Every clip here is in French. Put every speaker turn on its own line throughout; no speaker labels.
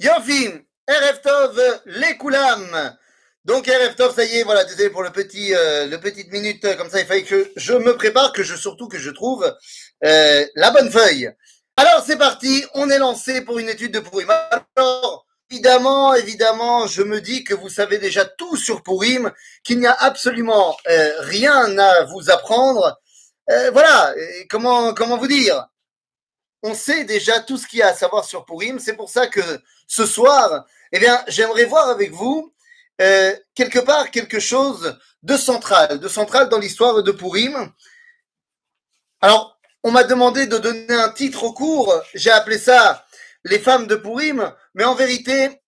Yofim, Erev Tov, les Koulam. Donc Erev Tov, ça y est, voilà, désolé pour le petit, euh, le petite minute, euh, comme ça, il fallait que je me prépare, que je surtout que je trouve euh, la bonne feuille. Alors c'est parti, on est lancé pour une étude de Purim. Alors évidemment, évidemment, je me dis que vous savez déjà tout sur Purim, qu'il n'y a absolument rien à vous apprendre. Voilà, comment comment vous dire? On sait déjà tout ce qu'il y a à savoir sur Purim. C'est pour ça que ce soir, eh bien, j'aimerais voir avec vous euh, quelque part quelque chose de central, de central dans l'histoire de Purim. Alors, on m'a demandé de donner un titre au cours. J'ai appelé ça Les femmes de Purim, mais en vérité,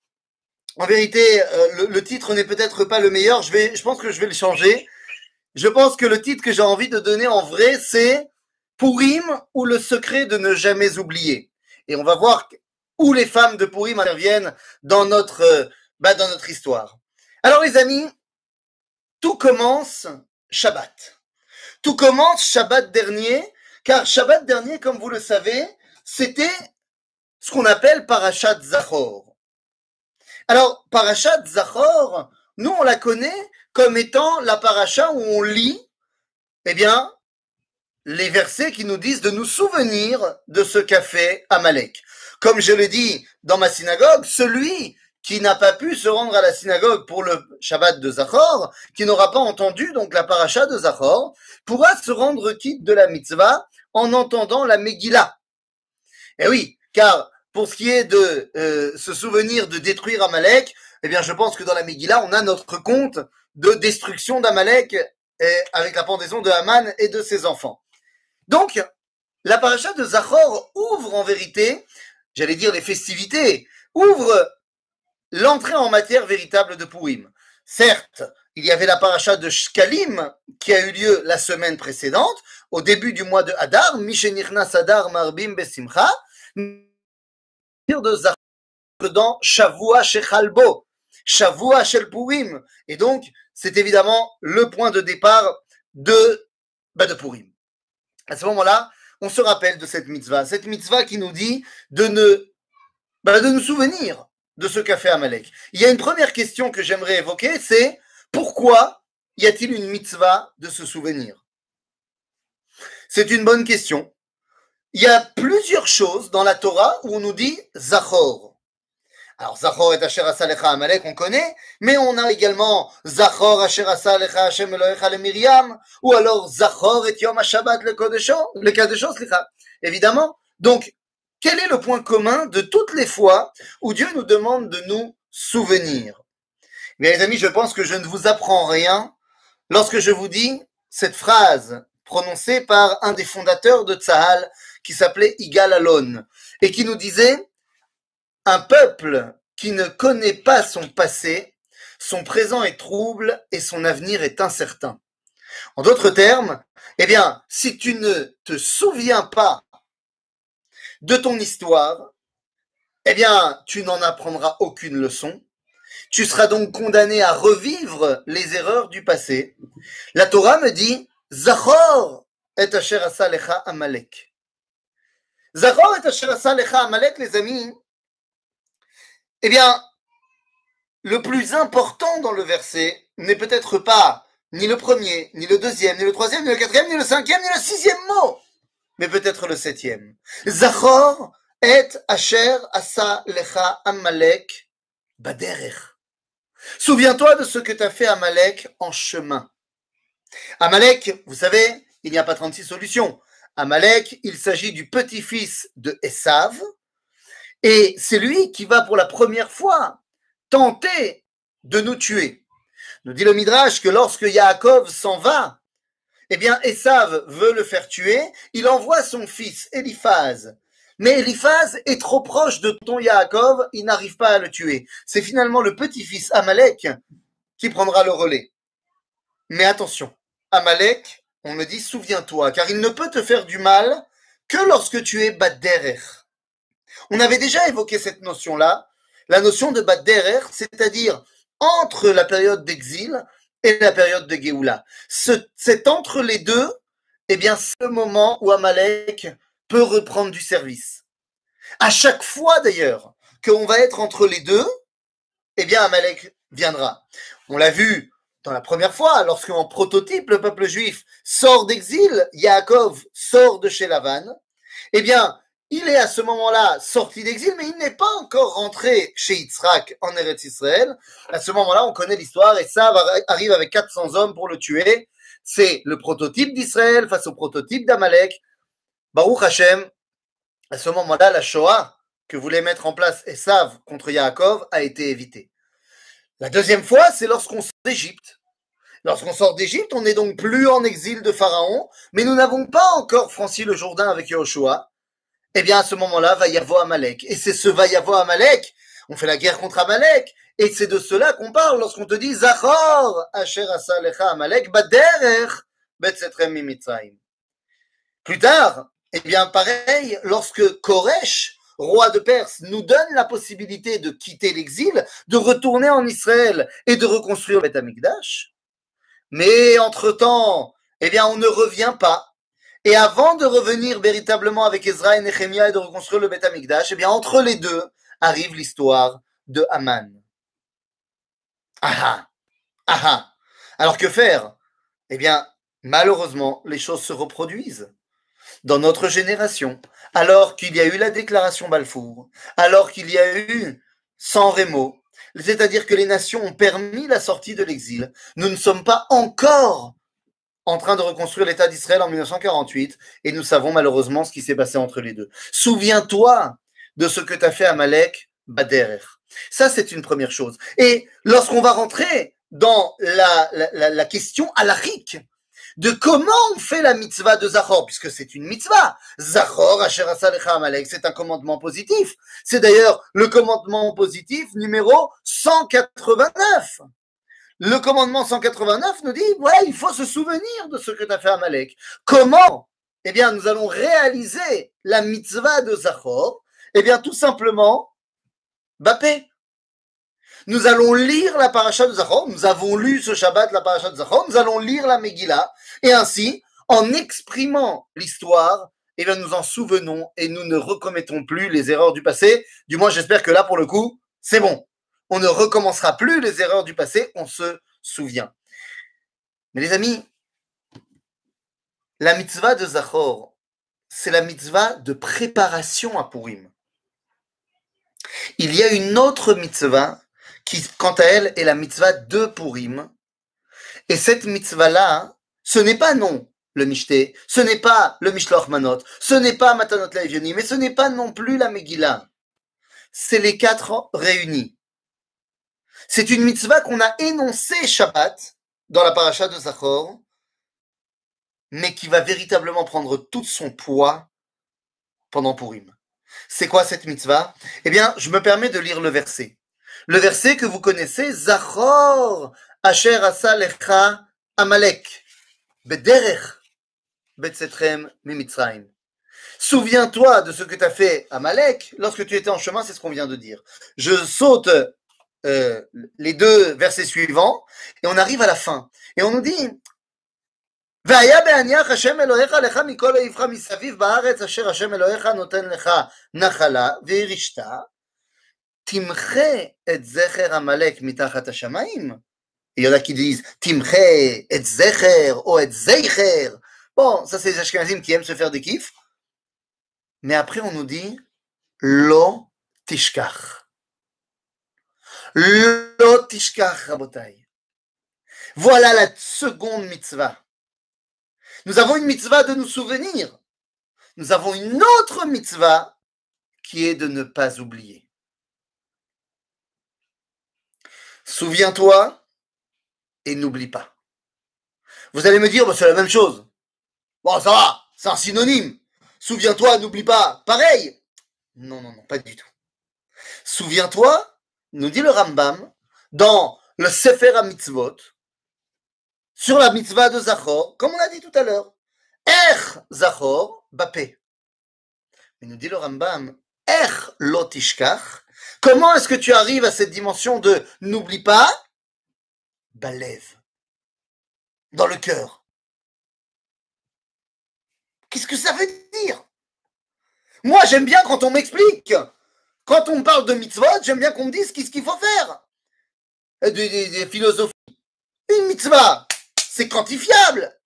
en vérité, euh, le, le titre n'est peut-être pas le meilleur. Je vais, je pense que je vais le changer. Je pense que le titre que j'ai envie de donner en vrai, c'est Purim ou le secret de ne jamais oublier. Et on va voir où les femmes de Purim interviennent dans notre, euh, bah, dans notre histoire. Alors les amis, tout commence Shabbat. Tout commence Shabbat dernier, car Shabbat dernier, comme vous le savez, c'était ce qu'on appelle Parashat Zachor. Alors, Parashat Zachor, nous on la connaît comme étant la paracha où on lit, eh bien, les versets qui nous disent de nous souvenir de ce qu'a fait Amalek. Comme je le dis dans ma synagogue, celui qui n'a pas pu se rendre à la synagogue pour le Shabbat de Zachor, qui n'aura pas entendu donc la paracha de Zachor, pourra se rendre quitte de la mitzvah en entendant la Megillah. Eh oui, car pour ce qui est de euh, se souvenir de détruire Amalek, eh bien je pense que dans la Megillah, on a notre compte de destruction d'Amalek avec la pendaison de Haman et de ses enfants. Donc, la paracha de Zachor ouvre en vérité, j'allais dire les festivités, ouvre l'entrée en matière véritable de Purim. Certes, il y avait la paracha de Shkalim qui a eu lieu la semaine précédente, au début du mois de Hadar, Mishenichnas Hadar Marbim Besimcha, de Zachor dans Shavua Shechalbo, Shavua Shel Purim. Et donc, c'est évidemment le point de départ de, bah. À ce moment-là, on se rappelle de cette mitzvah, cette mitzvah qui nous dit de bah, de nous souvenir de ce qu'a fait Amalek. Il y a une première question que j'aimerais évoquer, c'est pourquoi y a-t-il une mitzvah de se souvenir? C'est une bonne question. Il y a plusieurs choses dans la Torah où on nous dit Zachor. Alors Zachor et Asher Asalecha Amalek, on connaît, mais on a également Zachor Asher Asalecha Hashem Elohecha le Miriam, ou alors Zachor et Yom HaShabbat le Kodesho, le Kadesho, évidemment. Donc, quel est le point commun de toutes les fois où Dieu nous demande de nous souvenir? Mes amis, je pense que je ne vous apprends rien lorsque je vous dis cette phrase prononcée par un des fondateurs de Tzahal qui s'appelait Igal Alon et qui nous disait un peuple qui ne connaît pas son passé, son présent est trouble et son avenir est incertain. En d'autres termes, eh bien, si tu ne te souviens pas de ton histoire, eh bien, tu n'en apprendras aucune leçon. Tu seras donc condamné à revivre les erreurs du passé. La Torah me dit, Zachor et asher asa lecha Amalek. Zachor et asher asa lecha Amalek, les amis, eh bien, le plus important dans le verset n'est peut-être pas ni le premier, ni le deuxième, ni le troisième, ni le quatrième, ni le cinquième, ni le sixième mot mais peut-être le septième. Zachor et asher asa lecha Amalek baderech. Souviens-toi de ce que t'as fait Amalek en chemin. Amalek, vous savez, il n'y a pas 36 solutions. Amalek, il s'agit du petit-fils de Esav, et c'est lui qui va pour la première fois tenter de nous tuer. Nous dit le Midrash que lorsque Yaakov s'en va, eh bien, Esav veut le faire tuer, il envoie son fils Eliphaz. Mais Eliphaz est trop proche de ton Yaakov, il n'arrive pas à le tuer. C'est finalement le petit-fils Amalek qui prendra le relais. Mais attention, Amalek, on me dit, souviens-toi, car il ne peut te faire du mal que lorsque tu es Badderer. On avait déjà évoqué cette notion-là, la notion de Badderer, c'est-à-dire entre la période d'exil et la période de Géoula. C'est entre les deux, eh bien, le moment où Amalek peut reprendre du service. À chaque fois, d'ailleurs, qu'on va être entre les deux, eh bien Amalek viendra. On l'a vu dans la première fois, lorsqu'en prototype, le peuple juif sort d'exil, Yaakov sort de chez Lavan, eh bien, il est à ce moment-là sorti d'exil, mais il n'est pas encore rentré chez Yitzhak en Eretz Israël. À ce moment-là, on connaît l'histoire et ça arrive avec 400 hommes pour le tuer. C'est le prototype d'Israël face au prototype d'Amalek. Baruch Hashem, à ce moment-là, la Shoah que voulait mettre en place Esav contre Yaakov a été évitée. La deuxième fois, c'est lorsqu'on sort d'Égypte. Lorsqu'on sort d'Égypte, on n'est donc plus en exil de Pharaon, mais nous n'avons pas encore franchi le Jourdain avec Yahushua. Eh bien, à ce moment-là, va y Amalek. Et c'est ce va y Amalek. On fait la guerre contre Amalek. Et c'est de cela qu'on parle lorsqu'on te dit Zachor, Asher Asalecha Amalek, Baderer. Plus tard, eh bien, pareil, lorsque Koresh, roi de Perse, nous donne la possibilité de quitter l'exil, de retourner en Israël et de reconstruire Beth Amikdash. Mais entre-temps, eh bien, on ne revient pas. Et avant de revenir véritablement avec Ezra et Nehemiah et de reconstruire le Beth Amikdash, eh bien, entre les deux arrive l'histoire de Haman. Ah. Ah, ah. Alors que faire? Eh bien, malheureusement, les choses se reproduisent dans notre génération, alors qu'il y a eu la déclaration Balfour, alors qu'il y a eu San Remo, c'est-à-dire que les nations ont permis la sortie de l'exil, nous ne sommes pas encore en train de reconstruire l'État d'Israël en 1948 et nous savons malheureusement ce qui s'est passé entre les deux. Souviens-toi de ce que t'as fait à Malek Baderer. Ça, c'est une première chose. Et lorsqu'on va rentrer dans la, la, la, question alarique de comment on fait la mitzvah de Zachor, puisque c'est une mitzvah. Zachor, Asher Amalek, c'est un commandement positif. C'est d'ailleurs le commandement positif numéro 189. Le commandement 189 nous dit, ouais, il faut se souvenir de ce que tu fait à Amalek. Comment? Eh bien, nous allons réaliser la mitzvah de Zachor. Eh bien, tout simplement, Bapé. Nous allons lire la paracha de Zachor. Nous avons lu ce Shabbat la paracha de Zachor. Nous allons lire la Megillah. Et ainsi, en exprimant l'histoire, eh bien, nous en souvenons et nous ne recommettons plus les erreurs du passé. Du moins, j'espère que là, pour le coup, c'est bon. On ne recommencera plus les erreurs du passé. On se souvient. Mais les amis, la mitzvah de Zachor, c'est la mitzvah de préparation à Purim. Il y a une autre mitzvah qui, quant à elle, est la mitzvah de Purim. Et cette mitzvah-là, ce n'est pas non le Mishté, ce n'est pas le Mishloch Manot, ce n'est pas Matanot Laevionim, mais ce n'est pas non plus la Megillah. C'est les quatre réunis. C'est une mitzvah qu'on a énoncée Shabbat dans la paracha de Zachor, mais qui va véritablement prendre tout son poids pendant Purim. C'est quoi cette mitzvah? Eh bien, je me permets de lire le verset. Le verset que vous connaissez, Zachor, Asher Asa Lecha Amalek, Bederech, Betsetrem Mimitzraim. Souviens-toi de ce que tu as fait à Malek lorsque tu étais en chemin, c'est ce qu'on vient de dire. Je saute euh, les deux versets suivants et on arrive à la fin. Et on nous dit והיה בהניח השם אלוהיך לך מכל העברך מסביב בארץ אשר השם אלוהיך נותן לך נחלה וירשתה תמחה את זכר עמלק מתחת השמיים. Il y en a qui disent Timche, et Zecher, ou et Zeicher. Bon, ça c'est les Ashkenazim qui aiment se faire des kiffs. Mais après on nous dit Lo Tishkach. Rabotai. Voilà la seconde mitzvah. Nous avons une mitzvah de nous souvenir. Nous avons une autre mitzvah qui est de ne pas oublier. Souviens-toi et n'oublie pas. Vous allez me dire, bah, c'est la même chose. Bon, ça va, c'est un synonyme. Souviens-toi, n'oublie pas. Pareil. Non, non, non, pas du tout. Souviens-toi, nous dit le Rambam, dans le Sefer Mitzvot, sur la mitzvah de Zachor, comme on l'a dit tout à l'heure. Er Zachor Bapé. Mais nous dit le Rambam, Er Lotishkach. Comment est-ce que tu arrives à cette dimension de n'oublie pas? Balève. Dans le cœur. Qu'est-ce que ça veut dire? Moi, j'aime bien quand on m'explique Quand on parle de mitzvot, j'aime bien qu'on me dise qu'est-ce qu'il faut faire. Des philosophies. Une mitzvah, c'est quantifiable.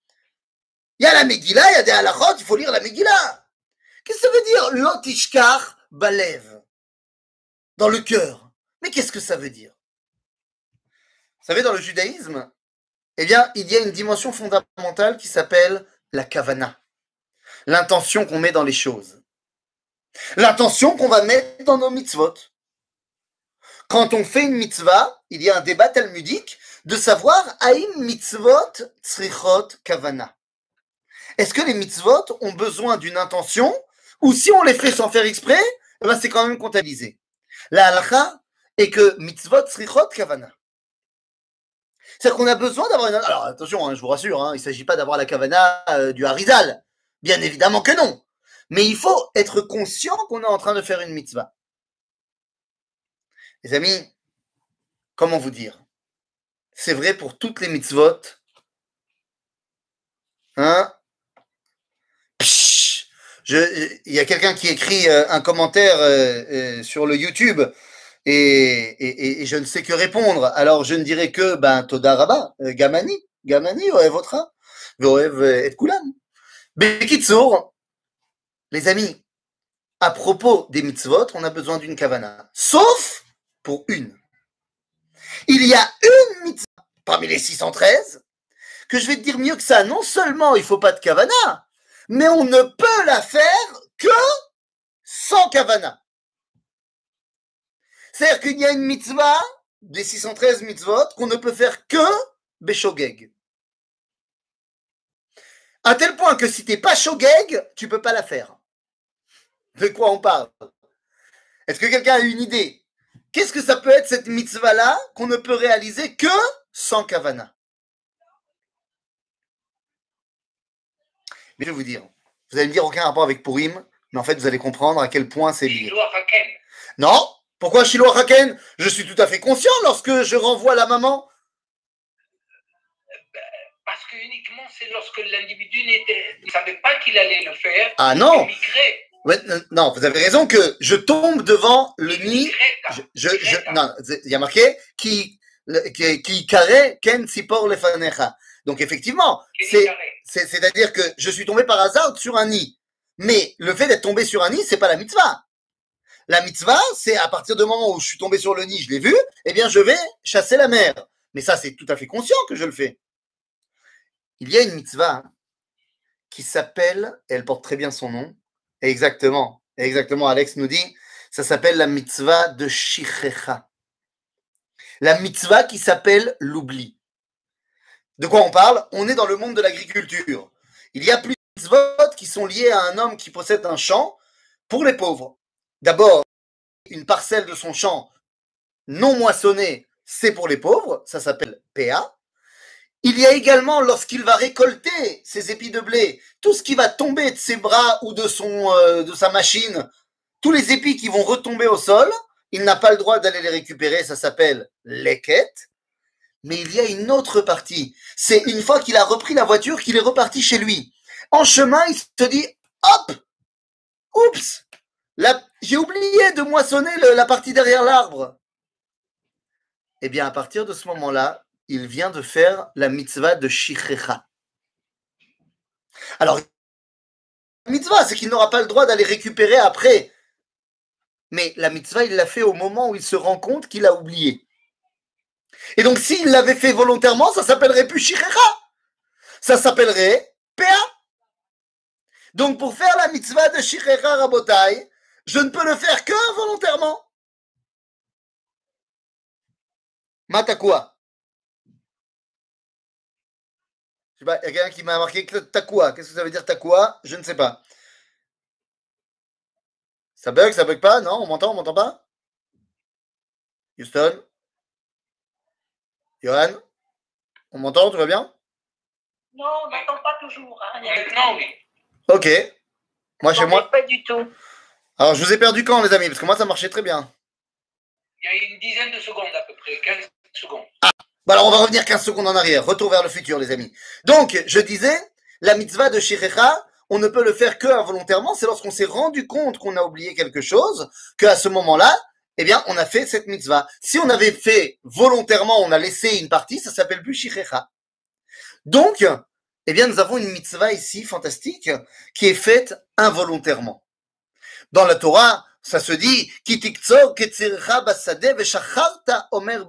Il y a la Megillah, il y a des halachot, il faut lire la Megillah. Qu'est-ce que ça veut dire L'otishkar balev? Dans le cœur. Mais qu'est-ce que ça veut dire? Vous savez, dans le judaïsme, eh bien, il y a une dimension fondamentale qui s'appelle la kavana. L'intention qu'on met dans les choses. L'intention qu'on va mettre dans nos mitzvot. Quand on fait une mitzvah, il y a un débat talmudique de savoir Aïm mitzvot tzrichot kavana. Est-ce que les mitzvot ont besoin d'une intention ou si on les fait sans faire exprès, eh ben c'est quand même comptabilisé. La halakha est que mitzvot tzrichot kavana. C'est-à-dire qu'on a besoin d'avoir une... Alors attention, hein, je vous rassure, hein, il ne s'agit pas d'avoir la kavana euh, du harizal. Bien évidemment que non. Mais il faut être conscient qu'on est en train de faire une mitzvah. Les amis, comment vous dire? C'est vrai pour toutes les mitzvot. Hein? Il y a quelqu'un qui écrit euh, un commentaire euh, euh, sur le YouTube et, je ne sais que répondre. Alors je ne dirais que ben Toda Gamani, Gamani, Oevotra, Oev et Kulan. Bekitsour, les amis, à propos des mitzvot, on a besoin d'une kavana, sauf pour une. Il y a une mitzvah parmi les 613 que je vais te dire mieux que ça. Non seulement il faut pas de kavana, mais on ne peut la faire que sans kavana. C'est-à-dire qu'il y a une mitzvah des 613 mitzvot qu'on ne peut faire que Beshogeg. À tel point que si t'es pas Shogeg, tu peux pas la faire. De quoi on parle? Est-ce que quelqu'un a une idée? Qu'est-ce que ça peut être cette mitzvah-là qu'on ne peut réaliser que sans kavana? Mais je vais vous dire, vous allez me dire aucun rapport avec Purim, mais en fait vous allez comprendre à quel point c'est lié. Non? Pourquoi Shiloh Haken Je suis tout à fait conscient lorsque je renvoie la maman.
Parce que uniquement c'est lorsque l'individu ne savait pas qu'il allait le faire.
Ah non Non, vous avez raison que je tombe devant le nid. Je, non, il y a marqué qui qui carré ken sipor lefanecha. Donc effectivement, c'est-à-dire que je suis tombé par hasard sur un nid. Mais le fait d'être tombé sur un nid, c'est pas la mitzvah. La mitzvah, c'est à partir du moment où je suis tombé sur le nid, je l'ai vu, eh bien, je vais chasser la mer. Mais ça, c'est tout à fait conscient que je le fais. Il y a une mitzvah qui s'appelle, elle porte très bien son nom, exactement, exactement, Alex nous dit, ça s'appelle la mitzvah de Shichecha. La mitzvah qui s'appelle l'oubli. De quoi on parle? On est dans le monde de l'agriculture. Il y a plus de mitzvot qui sont liés à un homme qui possède un champ pour les pauvres. D'abord, une parcelle de son champ non moissonnée, c'est pour les pauvres, ça s'appelle PA. Il y a également, lorsqu'il va récolter ses épis de blé, tout ce qui va tomber de ses bras ou euh, de sa machine, tous les épis qui vont retomber au sol, il n'a pas le droit d'aller les récupérer, ça s'appelle l'équette. Mais il y a une autre partie. C'est une fois qu'il a repris la voiture qu'il est reparti chez lui. En chemin, il se dit, hop, oups, j'ai oublié de moissonner la partie derrière l'arbre. Eh bien, à partir de ce moment-là, il vient de faire la mitzvah de Shichecha. Alors, la mitzvah, c'est qu'il n'aura pas le droit d'aller récupérer après. Mais la mitzvah, il l'a fait au moment où il se rend compte qu'il a oublié. Et donc, s'il l'avait fait volontairement, ça s'appellerait plus Shichecha. Ça s'appellerait PA. Donc, pour faire la mitzvah de Shichecha Rabotai, je ne peux le faire que volontairement. Mata sais pas, il y a quelqu'un qui m'a marqué quoi Qu'est-ce que ça veut dire quoi Je ne sais pas. Ça bug, ça bug pas? Non, on m'entend, on m'entend pas? Houston? Johan? On m'entend, tout va bien?
Non, on m'entend pas toujours. Hein.
Non,
Ok. Moi, chez moi.
Pas du tout.
Alors, je vous ai perdu quand, les amis? Parce que moi, ça marchait très bien.
Il y a une dizaine de secondes à peu près, 15 secondes.
Ah, bah alors on va revenir 15 secondes en arrière. Retour vers le futur, les amis. Donc, je disais, la mitzvah de Shirecha, on ne peut le faire que involontairement, c'est lorsqu'on s'est rendu compte qu'on a oublié quelque chose, qu'à ce moment-là, eh bien, on a fait cette mitzvah. Si on avait fait volontairement, on a laissé une partie, ça s'appelle plus shichecha. Donc, eh bien, nous avons une mitzvah ici fantastique qui est faite involontairement. Dans la Torah, ça se dit omer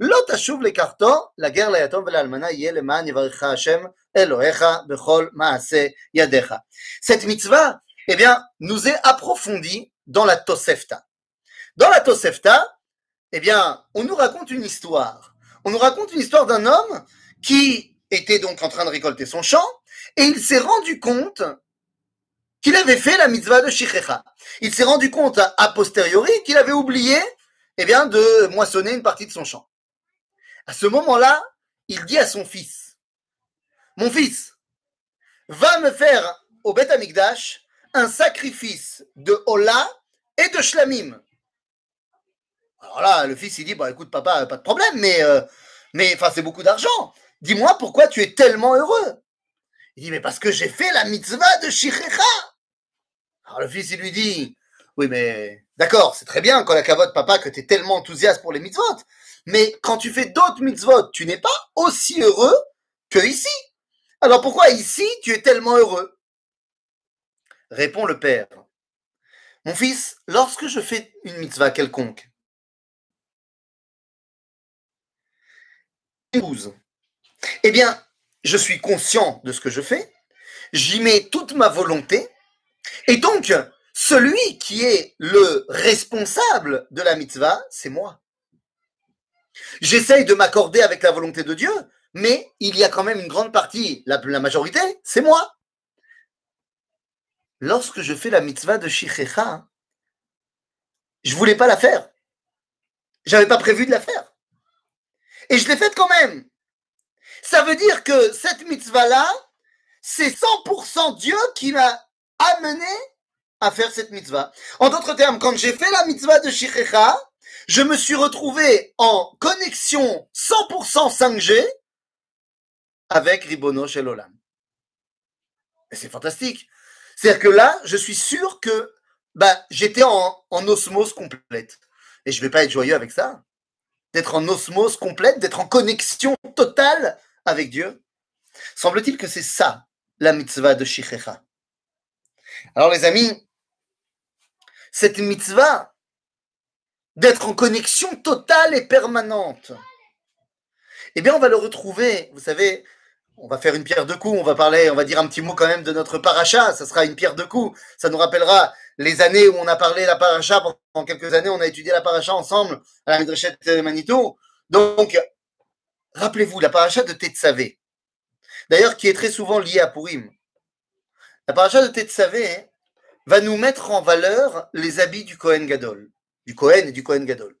לא תשוב לקחתו, לגר ליתום ולאלמנה יהיה למען יברכך השם אלוהיך בכל מעשה ידיך. Cette mitzvah, eh bien, nous est approfondie dans la Tosefta. Dans la Tosefta, eh bien, on nous raconte une histoire. On nous raconte une histoire d'un homme qui était donc en train de récolter son champ et il s'est rendu compte qu'il avait fait la mitzvah de Shichecha. Il s'est rendu compte a posteriori qu'il avait oublié eh bien, de moissonner une partie de son champ. À ce moment-là, il dit à son fils, mon fils, va me faire au Beth Amikdash un sacrifice de Ola et de Shlamim. Alors là, le fils, il dit, bah écoute papa, pas de problème, mais, euh, mais c'est beaucoup d'argent. Dis-moi pourquoi tu es tellement heureux. Il dit, mais parce que j'ai fait la mitzvah de Shichecha. Alors le fils, il lui dit, oui, mais d'accord, c'est très bien quand la cavote, papa, que tu es tellement enthousiaste pour les mitzvot. Mais quand tu fais d'autres mitzvot, tu n'es pas aussi heureux que ici. Alors pourquoi ici tu es tellement heureux? Répond le père. Mon fils, lorsque je fais une mitzvah quelconque, eh bien, je suis conscient de ce que je fais, j'y mets toute ma volonté, et donc, celui qui est le responsable de la mitzvah, c'est moi. J'essaye de m'accorder avec la volonté de Dieu, mais il y a quand même une grande partie, la, majorité, c'est moi. Lorsque je fais la mitzvah de Shichecha, je voulais pas la faire. J'avais pas prévu de la faire. Et je l'ai faite quand même. Ça veut dire que cette mitzvah-là, c'est 100% Dieu qui m'a amené à faire cette mitzvah. En d'autres termes, quand j'ai fait la mitzvah de Shichecha, je me suis retrouvé en connexion 100% 5G avec Ribono chez c'est fantastique. C'est-à-dire que là, je suis sûr que bah, j'étais en, en, osmose complète. Et je vais pas être joyeux avec ça. D'être en osmose complète, d'être en connexion totale avec Dieu. Semble-t-il que c'est ça, la mitzvah de Shichecha. Alors les amis, cette mitzvah, d'être en connexion totale et permanente. Eh bien, on va le retrouver, vous savez, on va faire une pierre de coups, on va parler, on va dire un petit mot quand même de notre paracha, ça sera une pierre de coups, ça nous rappellera les années où on a parlé la paracha, pendant quelques années on a étudié la paracha ensemble à la Midrashet Manito. Donc, rappelez-vous, la paracha de Tetsavé, d'ailleurs qui est très souvent liée à Purim. La paracha de Tetsavé va nous mettre en valeur les habits du Kohen Gadol du Cohen et du Cohen Gadol.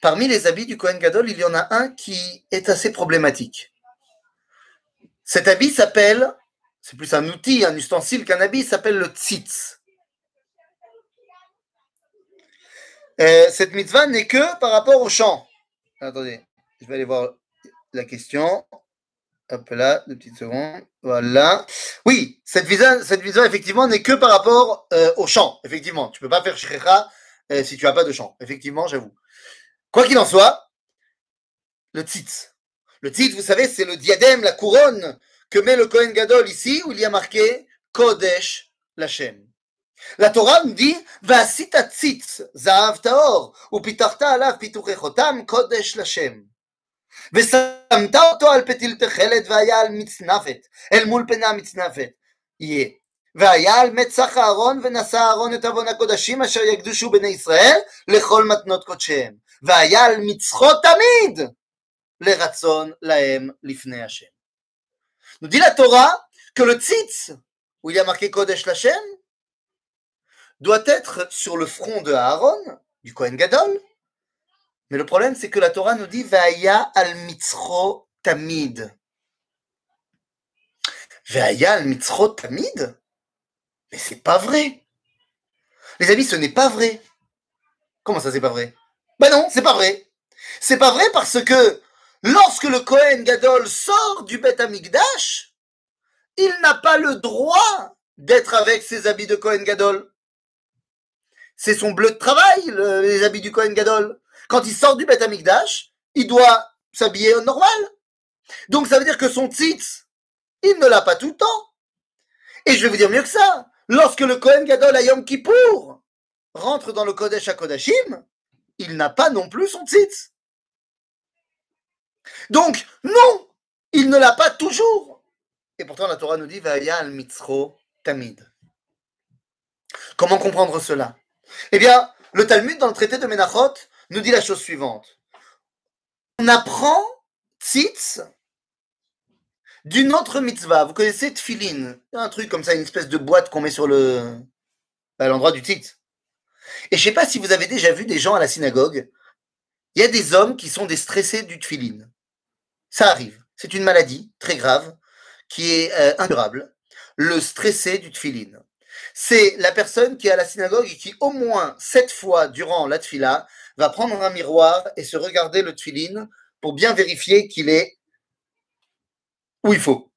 Parmi les habits du Cohen Gadol, il y en a un qui est assez problématique. Cet habit s'appelle, c'est plus un outil, un ustensile qu'un habit, s'appelle le tzitz. Euh, cette mitzvah n'est que par rapport au chant. Attendez, je vais aller voir la question. Hop là, deux petites secondes. Voilà. Oui, cette visa, cette effectivement, n'est que par rapport euh, au chant. Effectivement, tu peux pas faire shrecha eh, si tu n'as pas de chant. Effectivement, j'avoue. Quoi qu'il en soit, le tzitz. Le tzitz, vous savez, c'est le diadème, la couronne que met le Kohen Gadol ici, où il y a marqué Kodesh Lachem. La Torah nous dit Vasita tzitz, zahav taor, upitarta alav pituchechotam kodesh Lachem. ושמת אותו על פתיל תכלת והיה על מצנפת, אל מול פנה מצנפת. יהיה. והיה על מצח אהרון ונשא אהרון את עוון הקודשים אשר יקדושו בני ישראל לכל מתנות קודשיהם. והיה על מצחו תמיד לרצון להם לפני השם. Nous dit la Torah que le tzitz, où il y a marqué Kodesh Lachem, doit être sur le front de Aaron, du Kohen Gadol. Mais le problème, c'est que la Torah nous dit Vaya al mitzro tamid. Vaya al mitzro tamid mais c'est pas vrai. Les amis, ce n'est pas vrai. Comment ça, c'est pas vrai? Ben non, c'est pas vrai. C'est pas vrai parce que lorsque le Kohen Gadol sort du Beth Amikdash, il n'a pas le droit d'être avec ses habits de Cohen Gadol. C'est son bleu de travail, le- les habits du Cohen Gadol. Quand il sort du Beth Amikdash, il doit s'habiller normal. Donc ça veut dire que son tzitz, il ne l'a pas tout le temps. Et je vais vous dire mieux que ça. Lorsque le Kohen Gadol à Yom Kippour rentre dans le Kodesh à Kodashim, il n'a pas non plus son tzitz. Donc, non, il ne l'a pas toujours. Et pourtant, la Torah nous dit Vaya al mitzro tamid. Comment comprendre cela? Eh bien, le Talmud, dans le traité de Menachot, nous dit la chose suivante. On apprend tzitz d'une autre mitzvah. Vous connaissez tfilin, un truc comme ça, une espèce de boîte qu'on met sur le à l'endroit du tzitz. Et je sais pas si vous avez déjà vu des gens à la synagogue. Il y a des hommes qui sont des stressés du tfilin. Ça arrive. C'est une maladie très grave qui est euh, incurable. Le stressé du tfilin. C'est la personne qui est à la synagogue et qui au moins sept fois durant la tfila va prendre un miroir et se regarder le tfilin pour bien vérifier qu'il est où il faut.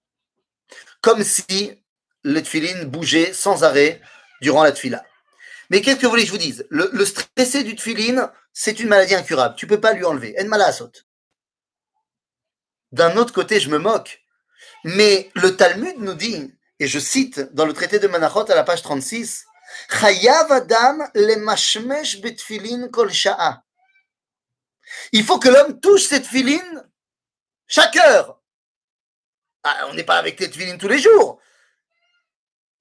Comme si le tfilin bougeait sans arrêt durant la tfila. Mais qu'est-ce que vous voulez que je vous dise? Le, stressé du tfilin, c'est une maladie incurable. Tu peux pas lui enlever. En malasot. D'un autre côté, je me moque. Mais le Talmud nous dit, et je cite dans le traité de Manachot à la page 36, Chayav Adam le kol. Il faut que l'homme touche cette filine chaque heure. Ah, on n'est pas avec les tefilines tous les jours.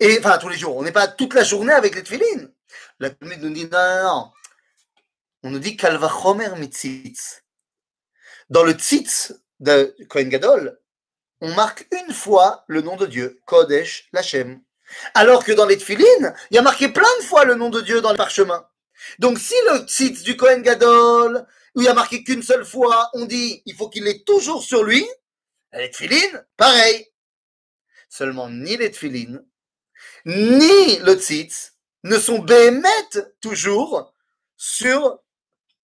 Et, enfin, tous les jours. On n'est pas toute la journée avec les tefilines. La Talmud nous dit non, non, non. On nous dit kalvachomer mitzitz. Dans le tzitz de Kohen Gadol, on marque une fois le nom de Dieu, Kodesh Lachem. Alors que dans les tefilines, il y a marqué plein de fois le nom de Dieu dans le parchemin. Donc si le tzitz du Kohen Gadol, où il y a marqué qu'une seule fois, on dit il faut qu'il ait toujours sur lui, les tefilines, pareil. Seulement ni les tefilines, ni le tzitz ne sont béhémètes toujours sur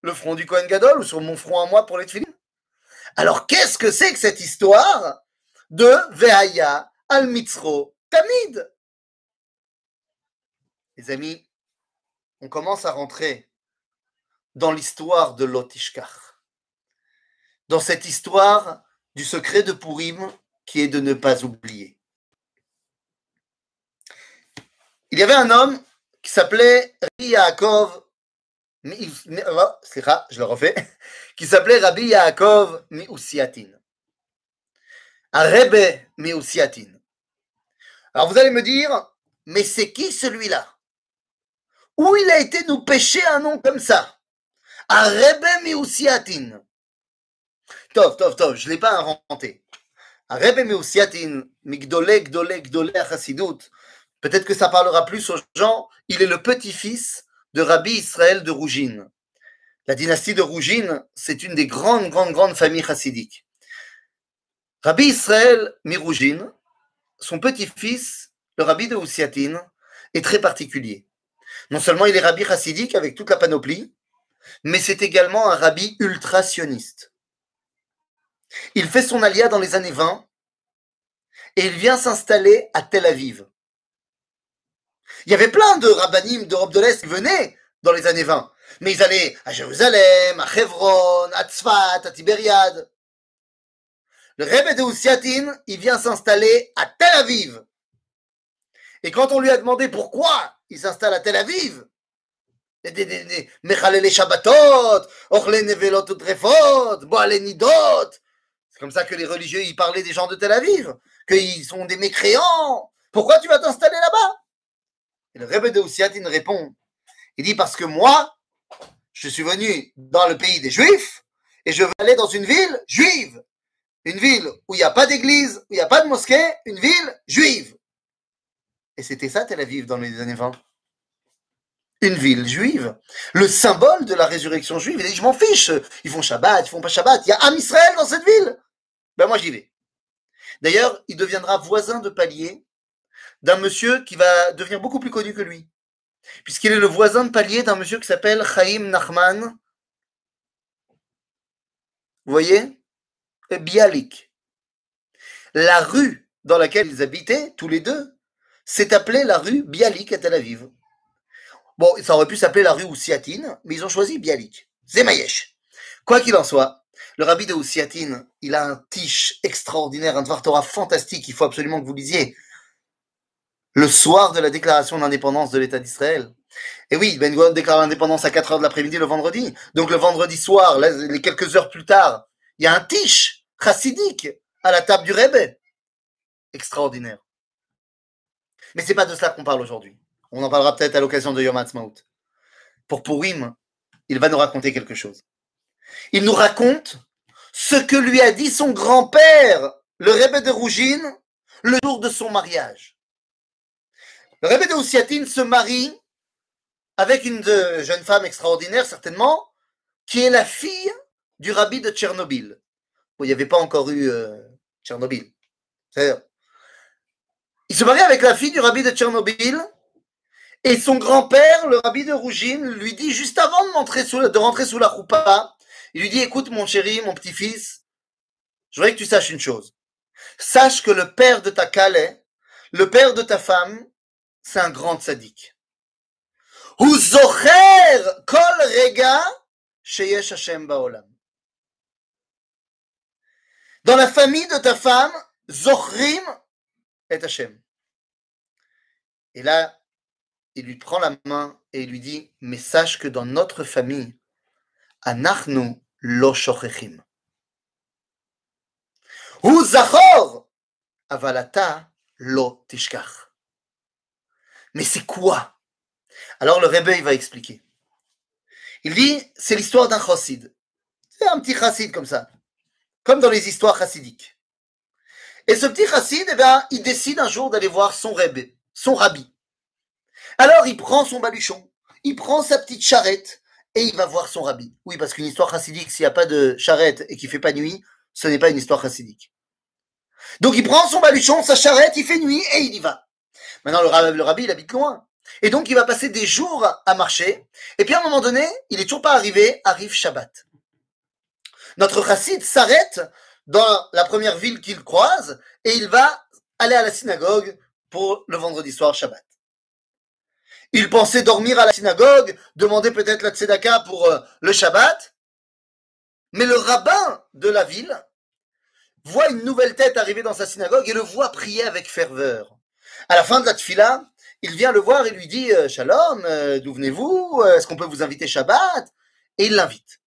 le front du Kohen Gadol ou sur mon front à moi pour les tefilines. Alors qu'est-ce que c'est que cette histoire de Veaya al Mitzro Tamid? Les amis, on commence à rentrer dans l'histoire de Lotishkar. Dans cette histoire du secret de Purim qui est de ne pas oublier. Il y avait un homme qui s'appelait Yaakov, oh, je le refais, qui s'appelait Rabbi Yaakov Miusiatin. Un Rebbe. Alors vous allez me dire, mais c'est qui celui-là? Où il a été nous pêcher un nom comme ça? Un Rebbe Miusiatin. Tov, tov, tov, je ne l'ai pas inventé. Rebbe Gdole, Gdole, Chassidut. Peut-être que ça parlera plus aux gens. Il est le petit-fils de Rabbi Israël de Rougine. La dynastie de Rougine, c'est une des grandes, grandes, grandes familles chassidiques. Rabbi Israël Mirougine, son petit-fils, le rabbi de Oussiatine, est très particulier. Non seulement il est rabbi chassidique avec toute la panoplie, mais c'est également un rabbi ultra-sioniste. Il fait son alia dans les années 20 et il vient s'installer à Tel Aviv. Il y avait plein de rabbinim d'Europe de l'Est qui venaient dans les années 20, mais ils allaient à Jérusalem, à Hebron, à Tzfat, à Tibériade. Le Rebbe de Oussiatine, il vient s'installer à Tel Aviv. Et quand on lui a demandé pourquoi il s'installe à Tel Aviv, Mechalele Shabbatot, Ochle Nevelot Utrefot, Boale Nidot. C'est comme ça que les religieux y parlaient des gens de Tel Aviv, qu'ils sont des mécréants. Pourquoi tu vas t'installer là-bas? Et le Rebbe de Oussiatine répond, il dit parce que moi, je suis venu dans le pays des Juifs et je veux aller dans une ville juive. Une ville où il n'y a pas d'église, où il n'y a pas de mosquée, une ville juive. Et c'était ça Tel Aviv dans les années 20. Une ville juive. Le symbole de la résurrection juive. Il dit, je m'en fiche. Ils font Shabbat, ils font pas Shabbat. Il y a Am Israël dans cette ville. Ben moi j'y vais. D'ailleurs, il deviendra voisin de palier d'un monsieur qui va devenir beaucoup plus connu que lui. Puisqu'il est le voisin de palier d'un monsieur qui s'appelle Chaim Nachman. Vous voyez? Bialik. La rue dans laquelle ils habitaient, tous les deux, s'est appelée la rue Bialik à Tel Aviv. Bon, ça aurait pu s'appeler la rue Oussiatine, mais ils ont choisi Bialik. Zemayesh. Quoi qu'il en soit, le rabbi de Oussiatine, il a un tiche extraordinaire, un Dvar fantastique, il faut absolument que vous lisiez. Le soir de la déclaration d'indépendance de l'État d'Israël. Et oui, Ben Gurion déclare l'indépendance à 4 heures de l'après-midi le vendredi. Donc le vendredi soir, les quelques heures plus tard, il y a un tiche chassidique à la table du Rebbe. Extraordinaire. Mais c'est pas de cela qu'on parle aujourd'hui. On en parlera peut-être à l'occasion de Yom Ha'atzmaut. Pour Purim, il va nous raconter quelque chose. Il nous raconte ce que lui a dit son grand-père, le Rebbe de Rougine, le jour de son mariage. Le Rebbe de Oussiatine se marie avec une de- jeune femme extraordinaire, certainement, qui est la fille du rabbi de Tchernobyl. Il n'y avait pas encore eu euh, Tchernobyl. Il se marie avec la fille du rabbi de Tchernobyl, et son grand-père, le rabbi de Rougine, lui dit, juste avant de, rentrer sous, de rentrer sous la roupa, il lui dit, écoute mon chéri, mon petit-fils, je voudrais que tu saches une chose. Sache que le père de ta calais, le père de ta femme, c'est un grand sadique. Dans la famille de ta femme, Zochrim est Hashem Et là, il lui prend la main et il lui dit, mais sache que dans notre famille, Anachnu lo shochechim. הוא זכור, אבל אתה לא תשכח. Mais c'est quoi alors le Rebbe, il va expliquer. Il dit, c'est l'histoire d'un chassid. C'est un petit chassid comme ça. Comme dans les histoires chassidiques. Et ce petit chassid, eh bien, il décide un jour d'aller voir son Rebbe, son rabbi. Alors il prend son baluchon, il prend sa petite charrette et il va voir son rabbi. Oui, parce qu'une histoire chassidique, s'il n'y a pas de charrette et qu'il fait pas nuit, ce n'est pas une histoire chassidique. Donc il prend son baluchon, sa charrette, il fait nuit et il y va. Maintenant, le, rab- le rabbi, il habite loin. Et donc, il va passer des jours à marcher. Et puis, à un moment donné, il est toujours pas arrivé, arrive Shabbat. Notre chassid s'arrête dans la première ville qu'il croise et il va aller à la synagogue pour le vendredi soir Shabbat. Il pensait dormir à la synagogue, demander peut-être la tzedaka pour euh, le Shabbat. Mais le rabbin de la ville voit une nouvelle tête arriver dans sa synagogue et le voit prier avec ferveur. À la fin de la tfila, il vient le voir et lui dit euh, Shalom, euh, d'où venez-vous? Est-ce qu'on peut vous inviter Shabbat? Et il l'invite.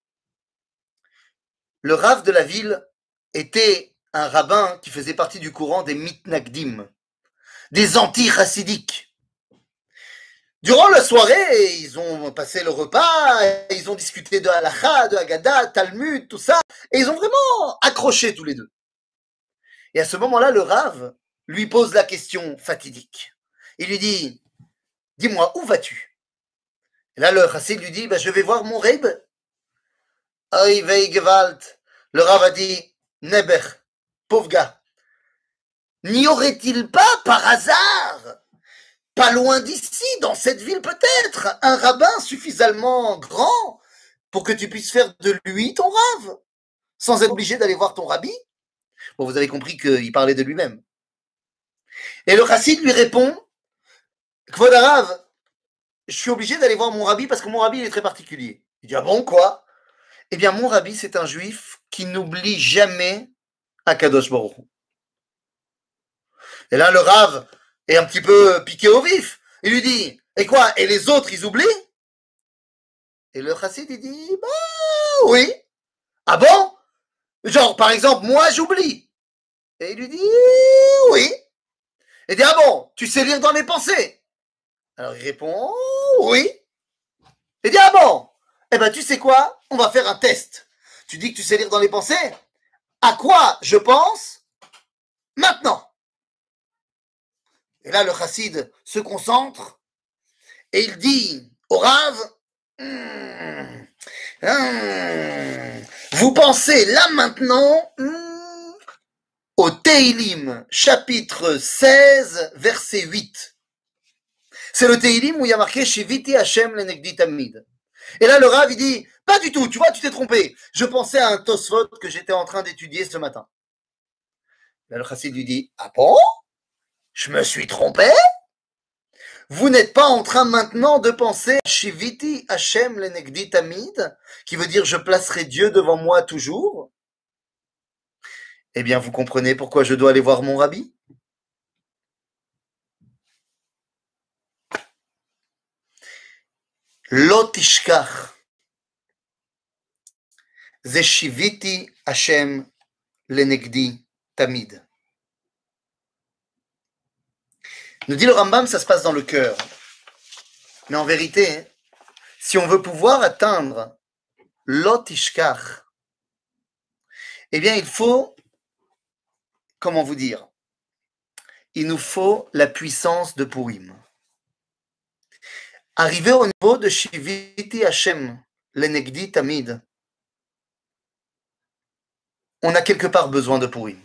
Le Rav de la ville était un rabbin qui faisait partie du courant des mitnagdim, des anti-chassidiques. Durant la soirée, ils ont passé le repas, ils ont discuté de halakha, de Haggadah, Talmud, tout ça, et ils ont vraiment accroché tous les deux. Et à ce moment-là, le Rav lui pose la question fatidique. Il lui dit, dis-moi, où vas-tu? Et là, le chassid lui dit, bah, je vais voir mon gewalt. Le Rav a dit, Neber, pauvre gars, n'y aurait-il pas par hasard, pas loin d'ici, dans cette ville peut-être, un rabbin suffisamment grand pour que tu puisses faire de lui ton Rav, sans être obligé d'aller voir ton rabbi Bon, vous avez compris qu'il parlait de lui-même. Et le chassid lui répond, Kvod Arav, je suis obligé d'aller voir mon rabbi parce que mon rabbi est très particulier. Il dit, ah bon, quoi? Eh bien, mon rabbi, c'est un juif qui n'oublie jamais Akadosh Baruch. Et là, le Rav est un petit peu piqué au vif. Il lui dit, et quoi Et les autres, ils oublient? Et le chassid, il dit, bah oui. Ah bon? Genre, par exemple, moi, j'oublie. Et il lui dit, oui. Il dit, ah bon, tu sais lire dans les pensées? Alors il répond, oui. Il dit, ah bon? Eh ben, tu sais quoi? On va faire un test. Tu dis que tu sais lire dans les pensées À quoi je pense maintenant? Et là, le chassid se concentre et il dit au Rav, Hmm, hmm, vous pensez là maintenant hmm, au Teilim, chapitre 16, verset 8. C'est le Teilim où il y a marqué Shiviti Hashem lenegdi tamid. Et là, le Rav, il dit, pas du tout, tu vois, tu t'es trompé. Je pensais à un Tosfot que j'étais en train d'étudier ce matin. Là, le chassid lui dit Ah bon? Je me suis trompé? Vous n'êtes pas en train maintenant de penser Shiviti Hashem lenegdi tamid, qui veut dire je placerai Dieu devant moi toujours? Eh bien, vous comprenez pourquoi je dois aller voir mon rabbi? Lotishkach. Zeshiviti Hashem lenegdi tamid. Nous dit le Rambam, ça se passe dans le cœur. Mais en vérité, hein, si on veut pouvoir atteindre l'otishkach, eh bien, il faut, comment vous dire, il nous faut la puissance de Purim. Arriver au niveau de Shiviti Hashem, l'Enegdi Tamid, on a quelque part besoin de Purim.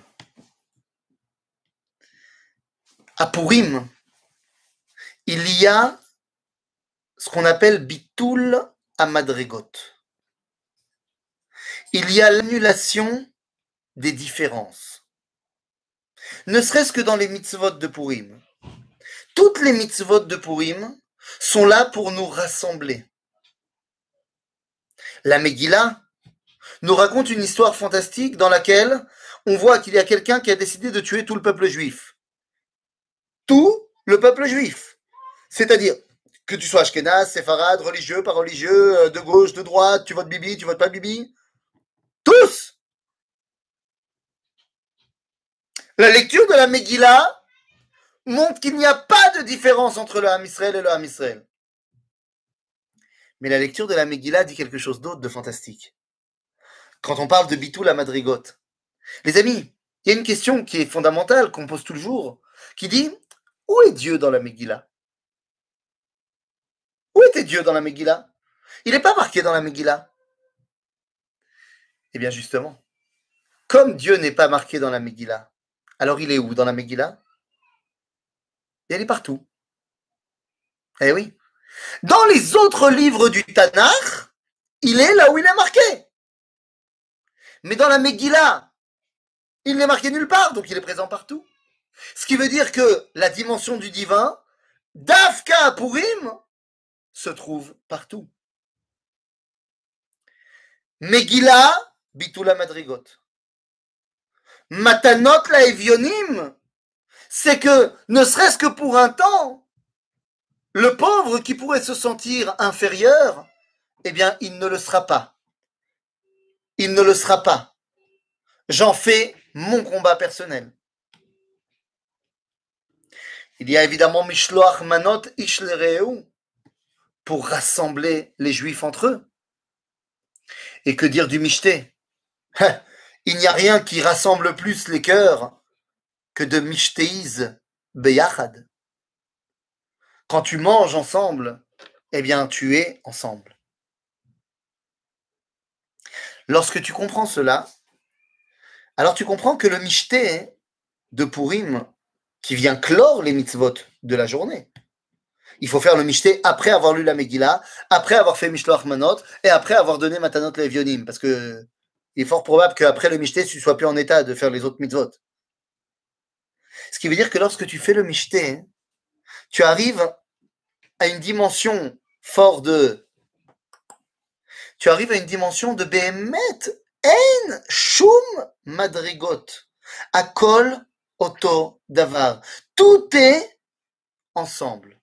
À Purim, il y a ce qu'on appelle Bitul Amadregot. Il y a l'annulation des différences. Ne serait-ce que dans les mitzvot de Purim. Toutes les mitzvot de Purim sont là pour nous rassembler. La Megillah nous raconte une histoire fantastique dans laquelle on voit qu'il y a quelqu'un qui a décidé de tuer tout le peuple juif. Tout le peuple juif. C'est-à-dire que tu sois ashkénaze, séfarade, religieux, pas religieux, euh, de gauche, de droite, tu votes Bibi, tu votes pas Bibi. Tous La lecture de la Megillah montre qu'il n'y a pas de différence entre le Ham Israël et le Ham Israël. Mais la lecture de la Megillah dit quelque chose d'autre de fantastique. Quand on parle de Bitou la Madrigote. Les amis, il y a une question qui est fondamentale, qu'on pose toujours, qui dit Où est Dieu dans la Megillah? Où était Dieu dans la Megillah? Il n'est pas marqué dans la Megillah. Eh bien, justement, comme Dieu n'est pas marqué dans la Megillah, alors il est où dans la Megillah? Il est partout. Eh oui. Dans les autres livres du Tanakh, il est là où il est marqué. Mais dans la Megillah, il n'est marqué nulle part, donc il est présent partout. Ce qui veut dire que la dimension du divin, d'Afka Purim, se trouve partout. Megillah, Bitula Madrigot. Matanot la Evionim, c'est que, ne serait-ce que pour un temps, le pauvre qui pourrait se sentir inférieur, eh bien, il ne le sera pas. Il ne le sera pas. J'en fais mon combat personnel. Il y a évidemment Mishloach Manot Ishlereu pour rassembler les Juifs entre eux. Et que dire du Mishté? Il n'y a rien qui rassemble plus les cœurs que de Mishteiz Beyachad. Quand tu manges ensemble, eh bien tu es ensemble. Lorsque tu comprends cela, alors tu comprends que le Mishté de Purim, qui vient clore les mitzvot de la journée, il faut faire le Mishté après avoir lu la Megillah, après avoir fait Mishloach Manot et après avoir donné Matanot Levionim, parce que il est fort probable qu'après le Mishté, tu sois plus en état de faire les autres mitzvot. Ce qui veut dire que lorsque tu fais le Mishté, tu arrives à une dimension fort de. Tu arrives à une dimension de Behemet, En Shum Madrigot, Akol Tout est ensemble.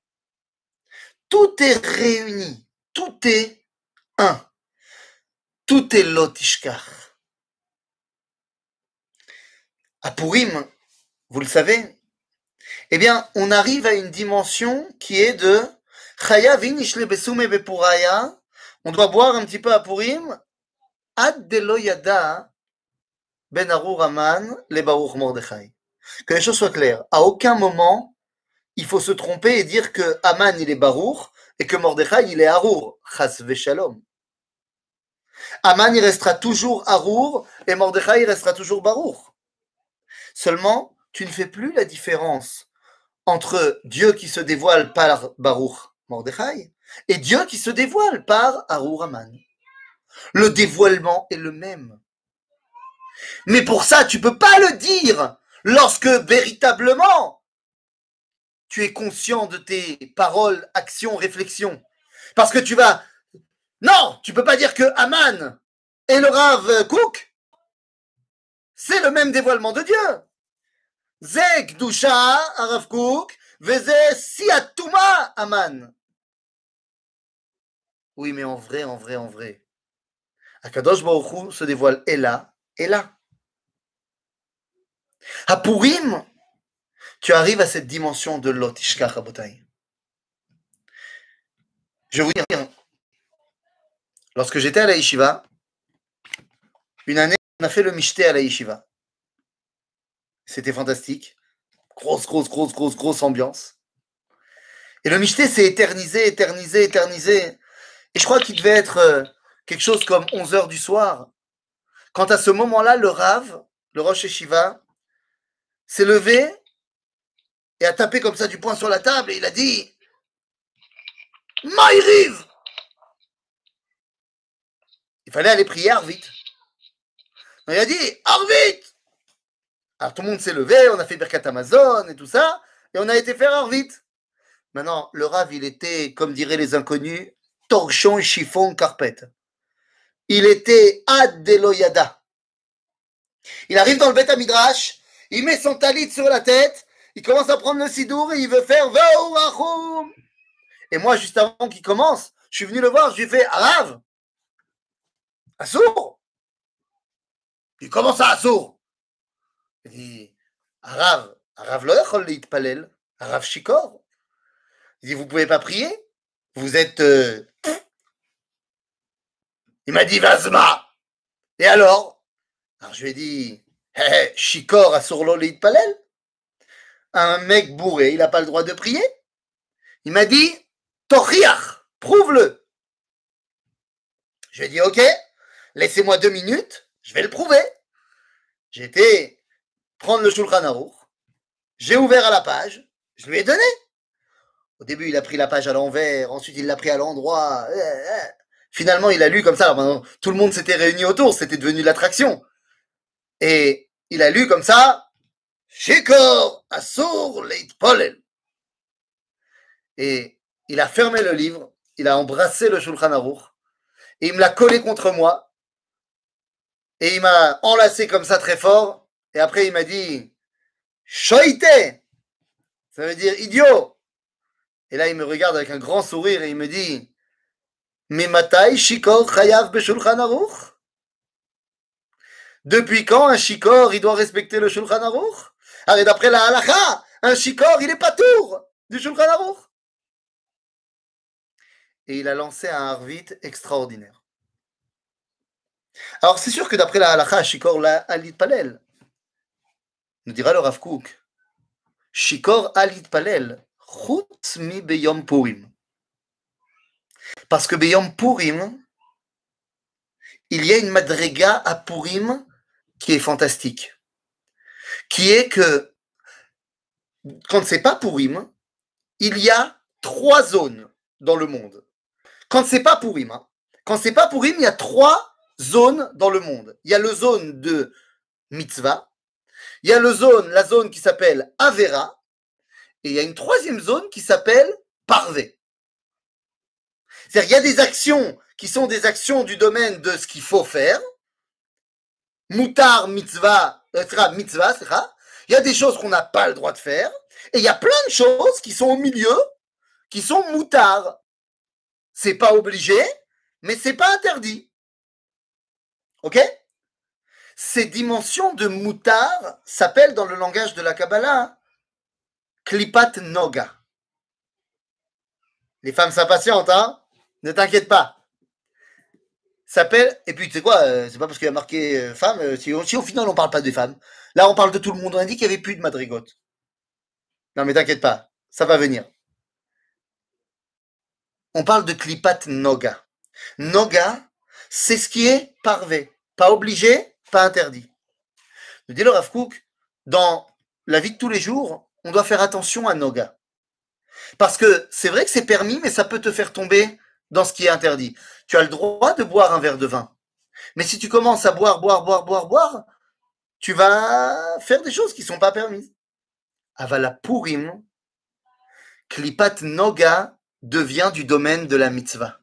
Tout est réuni. Tout est un. Tout est Lotishkar. À Purim, vous le savez, eh bien, on arrive à une dimension qui est de. On doit boire un petit peu à Purim. Ad Ben Arur Aman Le Baruch Mordechai. Que les choses soient claires. À aucun moment, il faut se tromper et dire que Aman il est Baruch et que Mordechai il est Arur. Chas Veshalom. Aman il restera toujours Arur et Mordechai il restera toujours Baruch. Seulement, tu ne fais plus la différence entre Dieu qui se dévoile par Baruch Mordechai et Dieu qui se dévoile par Arur Aman. Le dévoilement est le même. Mais pour ça, tu peux pas le dire lorsque véritablement tu es conscient de tes paroles, actions, réflexions. Parce que tu vas... Non, tu peux pas dire que Aman et le Rav Kouk, c'est le même dévoilement de Dieu. Zek Dusha, Rav Kouk, Veze Siatuma, Aman. Oui, mais en vrai, en vrai, en vrai. Akadosh Baruch se dévoile et là, et là. À Purim, tu arrives à cette dimension de l'Otishka Rabotai. Je vais vous dire, lorsque j'étais à la Yeshiva, une année, on a fait le Mishté à la Yeshiva. C'était fantastique. Grosse, grosse, grosse, grosse, grosse ambiance. Et le Mishté s'est éternisé, éternisé, éternisé. Et je crois qu'il devait être euh, quelque chose comme 11 heures du soir. Quand à ce moment-là, le Rav, le Rosh Yeshiva, s'est levé et a tapé comme ça du poing sur la table et il a dit Maïriv Il fallait aller prier vite. Il a dit Arvit Alors tout le monde s'est levé, on a fait Birkat Amazon et tout ça, et on a été faire Arvit. Maintenant, le Rav, il était, comme diraient les inconnus, torchon, chiffon, carpette. Il était Adeloyada. Il arrive dans le Beth Midrash, il met son talit sur la tête, il commence à prendre le sidour et il veut faire Vaourachoum. Et moi, juste avant qu'il commence, je suis venu le voir, je lui ai fait Arav, Assour. Il commence à Assour. Il dit Arav, Arav lo yachol palel, Arav shikor. Il dit Vous pouvez pas prier? Vous êtes. euh, Il m'a dit Vazma. Et alors? Alors je lui ai dit shikor Assour lo palel. Un mec bourré, il n'a pas le droit de prier? Il m'a dit Toriach, prouve-le. Je lui ai dit, ok, laissez-moi deux minutes, je vais le prouver. Été prendre le Shulchan Aruch, j'ai ouvert à la page, je lui ai donné. Au début, il a pris la page à l'envers, ensuite il l'a pris à l'endroit. euh. Finalement, il a lu comme ça. Tout le monde s'était réuni autour, c'était devenu l'attraction. Il a lu comme ça, Shikor Asur Leit Polel. Et il a fermé le livre, il a embrassé le Shulchan Aruch, et il me l'a collé contre moi, et il m'a enlacé comme ça très fort, et après il m'a dit Shoite. Ça veut dire idiot. Et là il me regarde avec un grand sourire et il me dit Mais shikor chayav beshulchan aruch? Depuis quand un shikor il doit respecter le Shulchan Aruch? Allez, d'après la halakha, un shikor il est pas tour du Shulchan Aruch et il a lancé un harvit extraordinaire. Alors c'est sûr que d'après la halakha, Shikor la alit palel, nous dira le Rav Kook, Shikor alit palel, chutz mi beyom purim. Parce que beyom purim, il y a une madrega à Purim qui est fantastique, qui est que quand c'est pas Purim, il y a trois zones dans le monde. Quand c'est pas Purim, hein, quand c'est pas Purim, il y a trois zones dans le monde. Il y a le zone de mitzvah, il y a le zone, la zone qui s'appelle Avera, et il y a une troisième zone qui s'appelle Parvé. C'est-à-dire, il y a des actions qui sont des actions du domaine de ce qu'il faut faire. Moutar, mitzvah, etc., mitzvah. Il y a des choses qu'on n'a pas le droit de faire. Et il y a plein de choses qui sont au milieu, qui sont moutards. C'est pas obligé, mais c'est pas interdit. Ok? Ces dimensions de moutard s'appellent dans le langage de la Kabbalah klipat noga. Les femmes s'impatientent, hein Ne t'inquiète pas. S'appelle, et puis tu sais quoi, euh, c'est pas parce qu'il a marqué euh, femme, euh, si, si au final on parle pas des femmes. Là on parle de tout le monde, on a dit qu'il y avait plus de madrigote. Non mais t'inquiète pas, ça va venir. On parle de klipat noga. Noga, c'est ce qui est parvé. Pas obligé, pas interdit. Nous dit le Rav dans la vie de tous les jours, on doit faire attention à Noga. Parce que c'est vrai que c'est permis, mais ça peut te faire tomber dans ce qui est interdit. Tu as le droit de boire un verre de vin. Mais si tu commences à boire, boire, boire, boire, boire, tu vas faire des choses qui ne sont pas permises. Avala Purim, Klipat Noga devient du domaine de la mitzvah.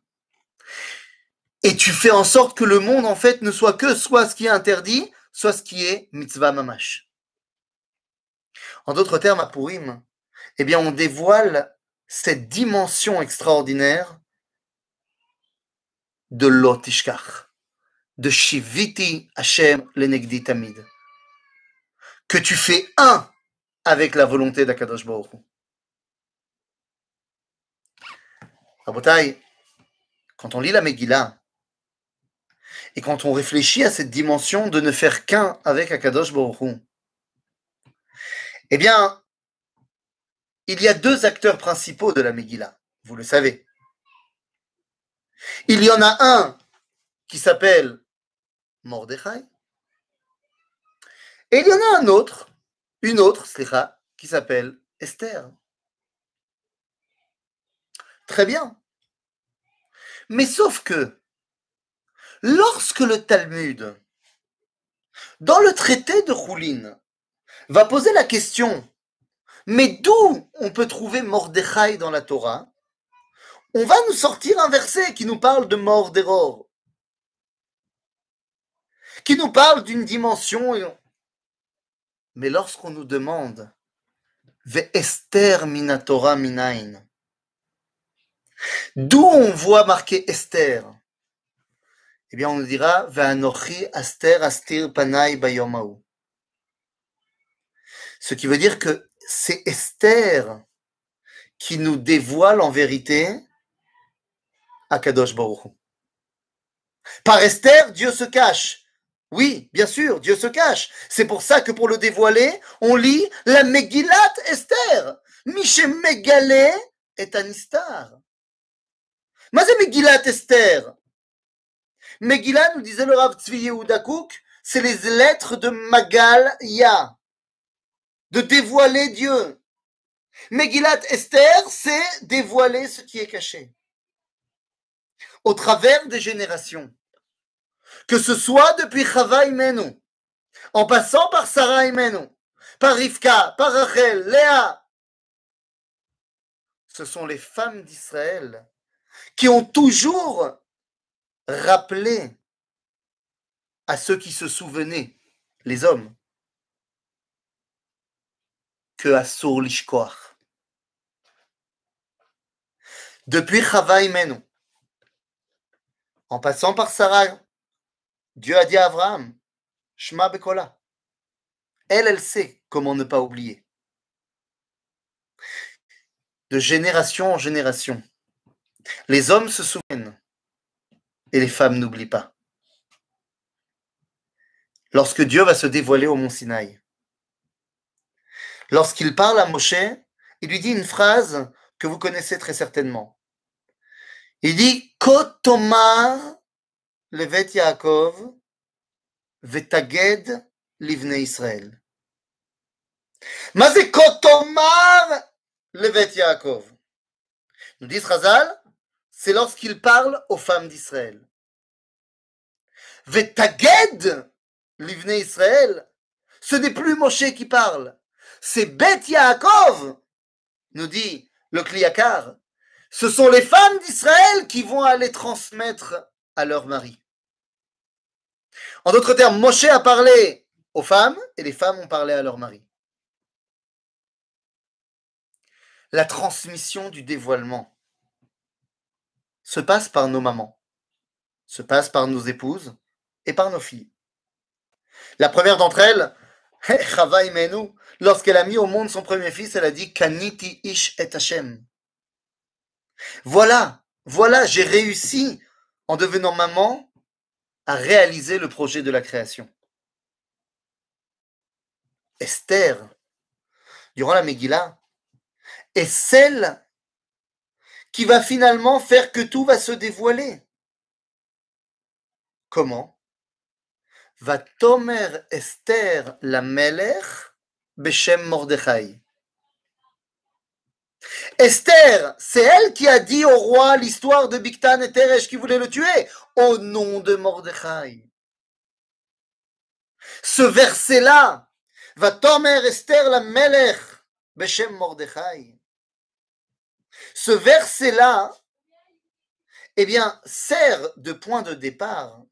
Et tu fais en sorte que le monde, en fait, ne soit que soit ce qui est interdit, soit ce qui est mitzvah mamash. En d'autres termes, à Purim, eh bien, on dévoile cette dimension extraordinaire de l'otishkar, de shiviti Hashem lenegdi tamid, que tu fais un avec la volonté d'Akadosh Baruch. Rabotai, quand on lit la Megillah, et quand on réfléchit à cette dimension de ne faire qu'un avec Akadosh Baruch eh bien, il y a deux acteurs principaux de la Megillah, vous le savez. Il y en a un qui s'appelle Mordechai, et il y en a un autre, une autre, slicha, qui s'appelle Esther. Très bien. Mais sauf que, lorsque le Talmud, dans le traité de Roulin, va poser la question mais d'où on peut trouver Mordechai dans la Torah On va nous sortir un verset qui nous parle de mort d'erreur, qui nous parle d'une dimension. Mais lorsqu'on nous demande Ve Esther minatora minain, d'où on voit marqué Esther? Eh bien, on nous dira Ve'anochi Aster Astir Panai Bayomahu. Ce qui veut dire que c'est Esther qui nous dévoile en vérité Akadosh Baruch. Par Esther, Dieu se cache. Oui, bien sûr, Dieu se cache. C'est pour ça que pour le dévoiler, on lit la Megillat Esther. Miché Megalé est Anistar. Mais c'est Megillat Esther. Megillat, nous disait le Rav Tzvi Yehuda c'est les lettres de Magal Ya de dévoiler Dieu. Megillat Esther, c'est dévoiler ce qui est caché. Au travers des générations. Que ce soit depuis Chava Imenu, en passant par Sarah Imenu, par Rivka, par Rachel, Léa. Ce sont les femmes d'Israël qui ont toujours rappelé à ceux qui se souvenaient, les hommes, que Assur Lishkoach. Depuis Chava Imenu, en passant par Sarah, Dieu a dit à Abraham, Shma Bekola. Elle, elle sait comment ne pas oublier. De génération en génération, les hommes se souviennent et les femmes n'oublient pas. Lorsque Dieu va se dévoiler au mont Sinaï, Lorsqu'il parle à Moshe, il lui dit une phrase que vous connaissez très certainement. Il dit Kotomar levet Yaakov vetaged livne Israël. Mais Kotomar levet Yaakov. Nous dit Razal, c'est lorsqu'il parle aux femmes d'Israël. Vetaged livne Israël. Ce n'est plus Moshe qui parle, c'est Beth Yaakov, nous dit le Kliakar. Ce sont les femmes d'Israël qui vont aller transmettre à leur mari. En d'autres termes, Moshe a parlé aux femmes et les femmes ont parlé à leur mari. La transmission du dévoilement se passe par nos mamans, se passe par nos épouses et par nos filles. La première d'entre elles, lorsqu'elle a mis au monde son premier fils, elle a dit Kaniti ish et Hashem. Voilà, voilà, j'ai réussi en devenant maman à réaliser le projet de la création. Esther, durant la Megillah, est celle qui va finalement faire que tout va se dévoiler. Comment Va Tomer Esther la Melech Beshem Mordechai? Esther, c'est elle qui a dit au roi l'histoire de Biktan et Teresh qui voulait le tuer au nom de Mordechai. Ce verset-là, va Tomer Esther la Melech, Beshem Mordechai. Ce verset-là, eh bien, sert de point de départ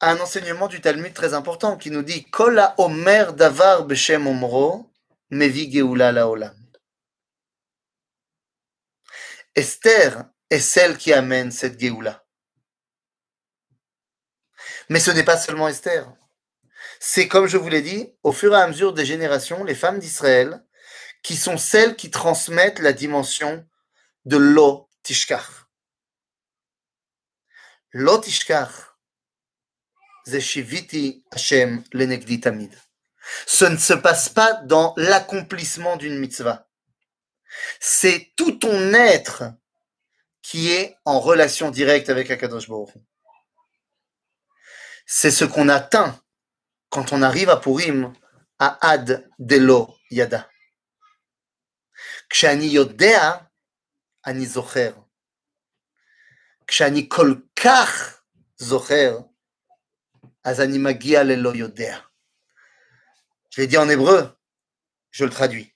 à un enseignement du Talmud très important qui nous dit Kola Omer Davar Omro, Mevi Geoula Laolam. Esther est celle qui amène cette Géoula. Mais ce n'est pas seulement Esther. C'est comme je vous l'ai dit, au fur et à mesure des générations, les femmes d'Israël, qui sont celles qui transmettent la dimension de Lo Tishkach. Lo Tishkach, Zeshiviti Hashem Lenegdi Tamid. Ce ne se passe pas dans l'accomplissement d'une mitzvah. C'est tout ton être qui est en relation directe avec Akadosh Baruch. Hu. C'est ce qu'on atteint quand on arrive à Purim, à Ad Delo Yada. כשאני יודע, אני זוכר. כשאני כל כך זוכר, אז אני מגיע ללא יודע. je l'ai dit en hébreu, je le traduis.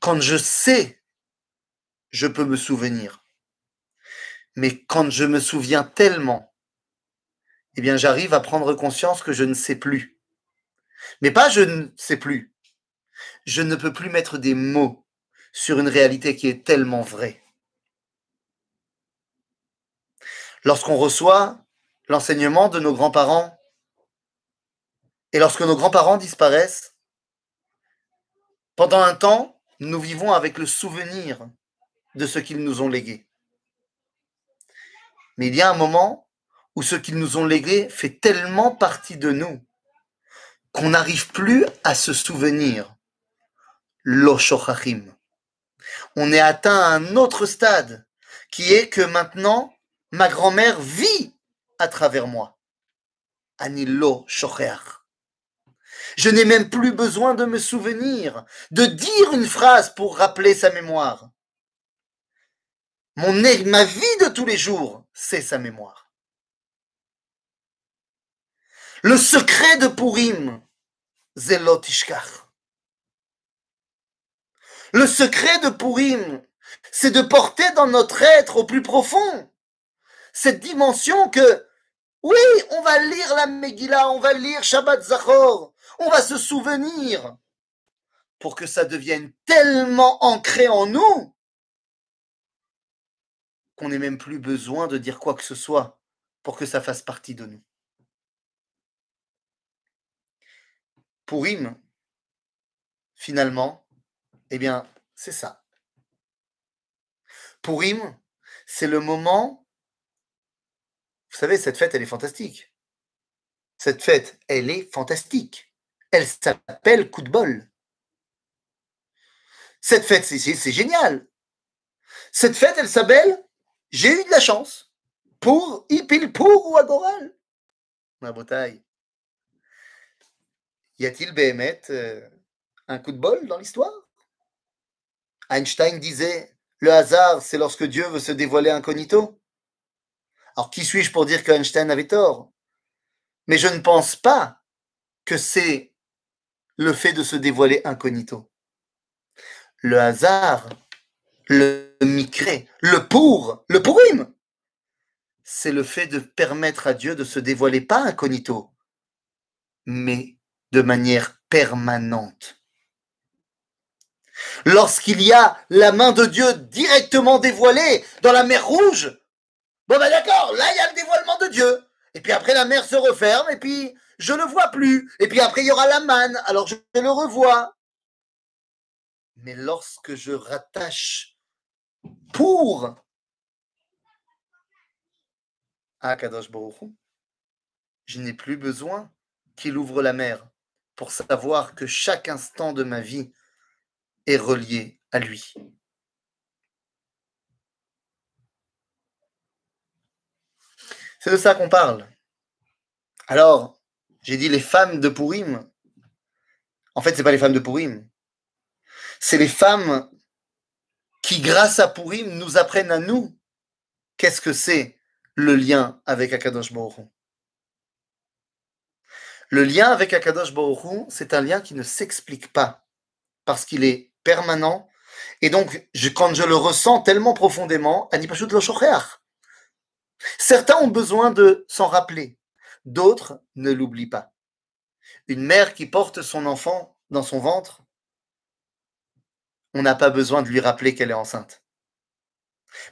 Quand je sais, je peux me souvenir. Mais quand je me souviens tellement, eh bien j'arrive à prendre conscience que je ne sais plus. Mais pas je ne sais plus. Je ne peux plus mettre des mots sur une réalité qui est tellement vraie. Lorsqu'on reçoit l'enseignement de nos grands-parents et lorsque nos grands-parents disparaissent, pendant un temps, nous vivons avec le souvenir de ce qu'ils nous ont légué. Mais il y a un moment où ce qu'ils nous ont légué fait tellement partie de nous qu'on n'arrive plus à se souvenir. L'oshochachim. On est atteint à un autre stade qui est que maintenant, ma grand-mère vit à travers moi. Anilo. Je n'ai même plus besoin de me souvenir, de dire une phrase pour rappeler sa mémoire. Mon, ma vie de tous les jours, c'est sa mémoire. Le secret de Purim, Zelot Ishkach. Le secret de Purim, c'est de porter dans notre être au plus profond cette dimension que, oui, on va lire la Megillah, on va lire Shabbat Zachor, on va se souvenir pour que ça devienne tellement ancré en nous qu'on n'ait même plus besoin de dire quoi que ce soit pour que ça fasse partie de nous. Purim, finalement, eh bien, c'est ça. Purim, c'est le moment. Vous savez, cette fête, elle est fantastique. Cette fête, elle est fantastique. Elle s'appelle coup de bol. Cette fête, c'est génial. Cette fête, elle s'appelle J'ai eu de la chance. Pour, pile pour ou adoral. Ma bataille. Y a-t-il Béhémet euh, un coup de bol dans l'histoire? Einstein disait Le hasard, c'est lorsque Dieu veut se dévoiler incognito. Alors, qui suis-je pour dire que Einstein avait tort? Mais je ne pense pas que c'est le fait de se dévoiler incognito. Le hasard, le micré, le pour, le pourim, c'est le fait de permettre à Dieu de se dévoiler pas incognito, mais de manière permanente. Lorsqu'il y a la main de Dieu directement dévoilée dans la mer rouge, bon ben d'accord, là il y a le dévoilement de Dieu. Et puis après la mer se referme et puis je ne le vois plus. Et puis après il y aura la manne, alors je le revois. Mais lorsque je rattache pour à Kadosh Baruch je n'ai plus besoin qu'il ouvre la mer pour savoir que chaque instant de ma vie est relié à lui. C'est de ça qu'on parle. Alors, j'ai dit les femmes de Purim. En fait, ce n'est pas les femmes de Purim. C'est les femmes qui, grâce à Purim, nous apprennent à nous qu'est-ce que c'est le lien avec Akadosh Baruch Le lien avec Akadosh Baruch c'est un lien qui ne s'explique pas parce qu'il est permanent. Et donc, quand je le ressens tellement profondément, ani pashut lo. Certains ont besoin de s'en rappeler, d'autres ne l'oublient pas. Une mère qui porte son enfant dans son ventre, on n'a pas besoin de lui rappeler qu'elle est enceinte.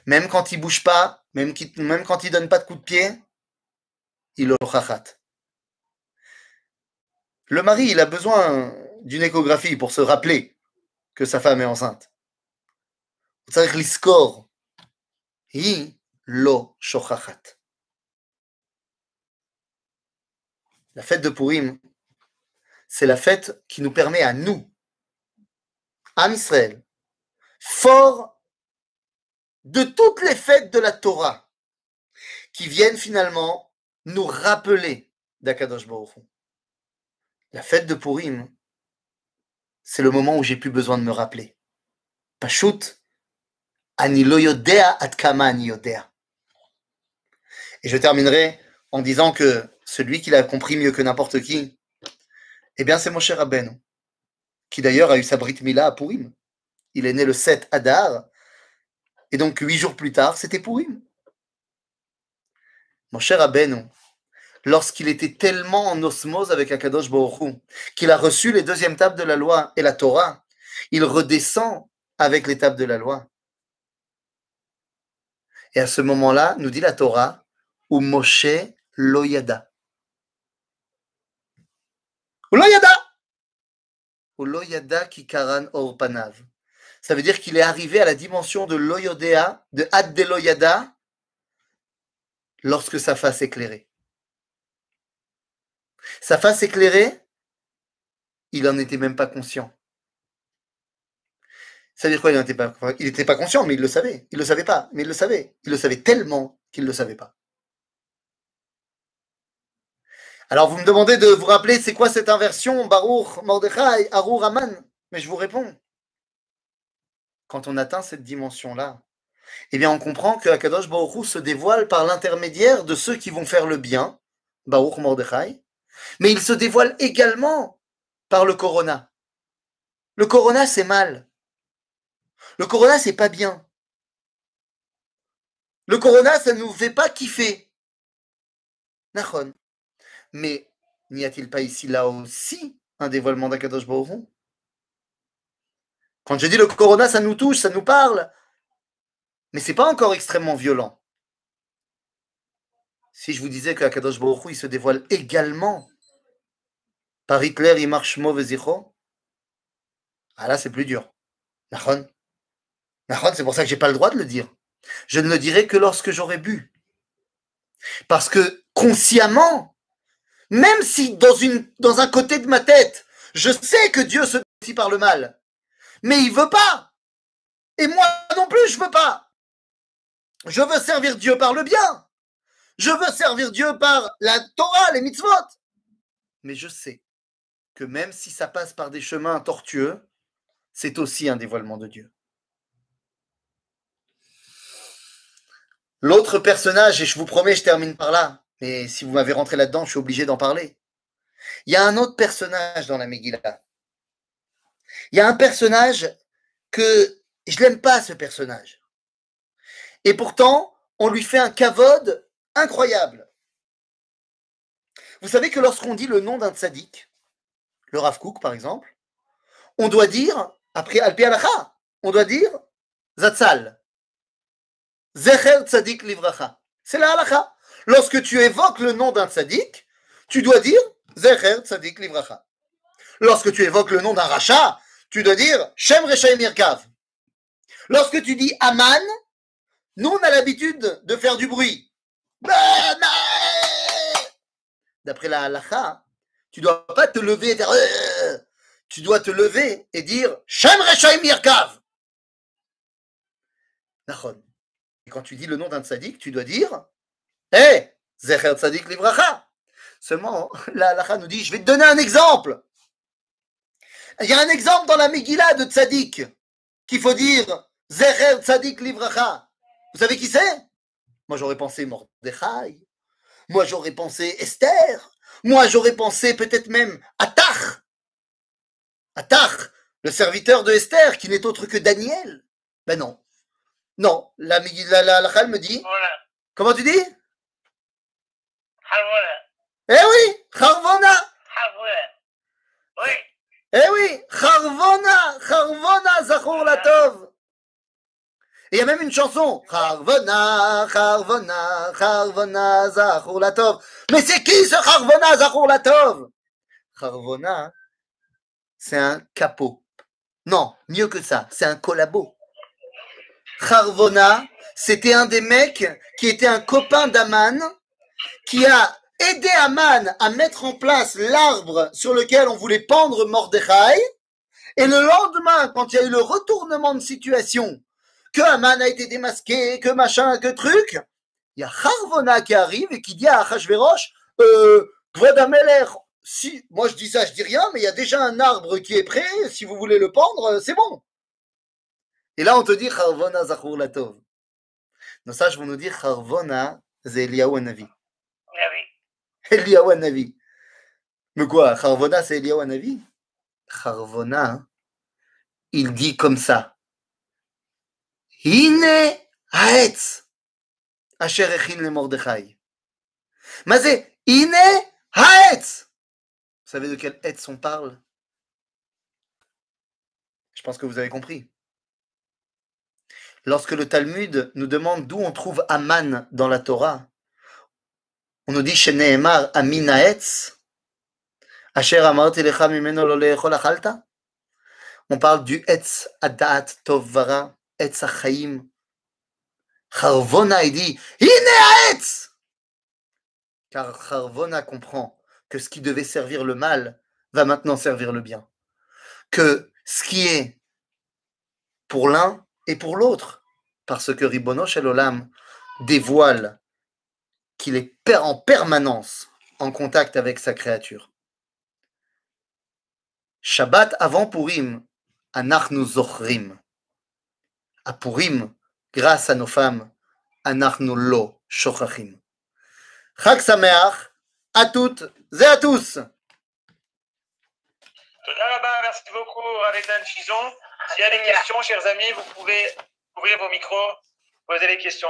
Même quand il bouge pas, même, qu'il- même quand il donne pas de coup de pied, il le rachat. Le mari, il a besoin d'une échographie pour se rappeler que sa femme est enceinte. הוא צריך לזכור, היא לא שוכחת. La fête de Purim, c'est la fête qui nous permet à nous, Am Israël, fort de toutes les fêtes de la Torah, qui viennent finalement nous rappeler d'Akadosh Baruch. La fête de Purim, c'est le moment où j'ai plus besoin de me rappeler. Pashut, ani lo yodea ad kama ani yodea. Et je terminerai en disant que celui qui l'a compris mieux que n'importe qui, eh bien c'est mon cher Rabbeinu, qui d'ailleurs a eu sa Brit Mila à Purim. Il est né le 7 Adar, et donc huit jours plus tard, c'était Purim. Mon cher Rabbeinu, lorsqu'il était tellement en osmose avec Akadosh Baruch qu'il a reçu les deuxièmes tables de la loi et la Torah, il redescend avec les tables de la loi. Et à ce moment-là, nous dit la Torah, ou Moshe loyada. Ou loyada. Ou loyada ki karan or panav. Ça veut dire qu'il est arrivé à la dimension de loyodea, de ad de loyada, lorsque sa face éclairée. Sa face éclairée, il n'en était même pas conscient. Ça veut dire quoi Il n'était pas, pas conscient, mais il le savait. Il le savait pas, mais il le savait. Il le savait tellement qu'il ne le savait pas. Alors vous me demandez de vous rappeler c'est quoi cette inversion Baruch, Mordechai, Arur, Aman Mais je vous réponds. Quand on atteint cette dimension-là, eh bien on comprend que Akadosh Baruch se dévoile par l'intermédiaire de ceux qui vont faire le bien, Baruch Mordechai, mais il se dévoile également par le Corona. Le Corona, c'est mal. Le Corona, c'est pas bien. Le Corona, ça ne nous fait pas kiffer. Nachon. Mais n'y a-t-il pas ici, là aussi, un dévoilement d'Akadosh Baruch Quand je dis le Corona, ça nous touche, ça nous parle. Mais c'est pas encore extrêmement violent. Si je vous disais que Akadosh Baruch il se dévoile également par Hitler, il marche mauvais ah là, c'est plus dur. Nachon. Nachon, c'est pour ça que j'ai pas le droit de le dire. Je ne le dirai que lorsque j'aurai bu. Parce que consciemment, même si dans, un côté de ma tête, je sais que Dieu se décide par le mal, mais il veut pas. Et moi non plus, je veux pas. Je veux servir Dieu par le bien. Je veux servir Dieu par la Torah, les mitzvot. Mais je sais que même si ça passe par des chemins tortueux, c'est aussi un dévoilement de Dieu. L'autre personnage, et je vous promets, je termine par là, mais si vous m'avez rentré là-dedans, je suis obligé d'en parler. Il y a un autre personnage dans la Megillah. Il y a un personnage que je l'aime pas, ce personnage. Et pourtant, on lui fait un kavod incroyable. Vous savez que lorsqu'on dit le nom d'un tzaddik, le Rav Kook par exemple, on doit dire, après Alpi Alacha, on doit dire Zatzal. Zecher Tzadik Livracha. C'est la halacha. Lorsque tu évoques le nom d'un tzaddik, tu dois dire Zecher Tzadik Livracha. Lorsque tu évoques le nom d'un rachat, tu dois dire Shem Rechaim Mirkav. Lorsque tu dis Aman, nous on a l'habitude de faire du bruit. D'après la halacha, tu dois pas te lever et faire euh, tu dois te lever et dire Shem Rechaim. Et quand tu dis le nom d'un tzaddik, tu dois dire Hé, Zecher Tzadik Livracha. Seulement, la halakha nous dit Je vais te donner un exemple. Il y a un exemple dans la Megillah de tzaddik qu'il faut dire Zecher Tzadik Livracha. Vous savez qui c'est? Moi j'aurais pensé Mordechai. Moi j'aurais pensé Esther. Moi, j'aurais pensé peut-être même. À Tach, le serviteur de Esther, qui n'est autre que Daniel. Ben non. Non, la, la, la, la Chal me dit. Comment tu dis? Eh oui.
Harvona. Oui.
Eh oui, Charvona, Charvona, Zachor Latov. Et il y a même une chanson. Charvona, Charvona, Charvona, Zachor Latov. Mais c'est qui ce Charvona, Zachor Latov? Charvona, c'est un capot. Non, mieux que ça, c'est un collabo. Charvona, c'était un des mecs qui était un copain d'Aman, qui a aidé Aman à mettre en place l'arbre sur lequel on voulait pendre Mordechai. Et le lendemain, quand il y a eu le retournement de situation, que Aman a été démasqué, que machin, que truc, il y a Harvona qui arrive et qui dit à Achashverosh, euh, si, moi je dis ça, je dis rien, mais il y a déjà un arbre qui est prêt, si vous voulez le pendre, c'est bon. Et là, on te dit Harvona Zachur Latov. Nos sages vont nous dire Harvona.
Ah oui.
Eliyahu Hanavi. Mais quoi, Harvona, c'est Eliyahu Hanavi Harvona, il dit comme ça. Hine haetz, asher echin le Mordechai. C'est Hine haetz. Vous savez de quel etz on parle? Je pense que vous avez compris. Lorsque le Talmud nous demande d'où on trouve Aman dans la Torah, on nous dit chez Nehemar asher. On parle du etz adat tov vara, etz achaim. Charvona, il dit Hine haetz Car Charvona comprend que ce qui devait servir le mal va maintenant servir le bien. Que ce qui est pour l'un est pour l'autre. Parce que Ribono Shel dévoile qu'il est en permanence en contact avec sa créature. Shabbat avant Purim, Anachnu Zochrim. À Purim, grâce à nos femmes, Anachnu Lo Shochachim. Chag Sameach, à toutes et à tous.
Merci beaucoup, Ravedan Chison. S'il y a des questions, chers amis, vous pouvez ouvrir vos micros, poser les questions.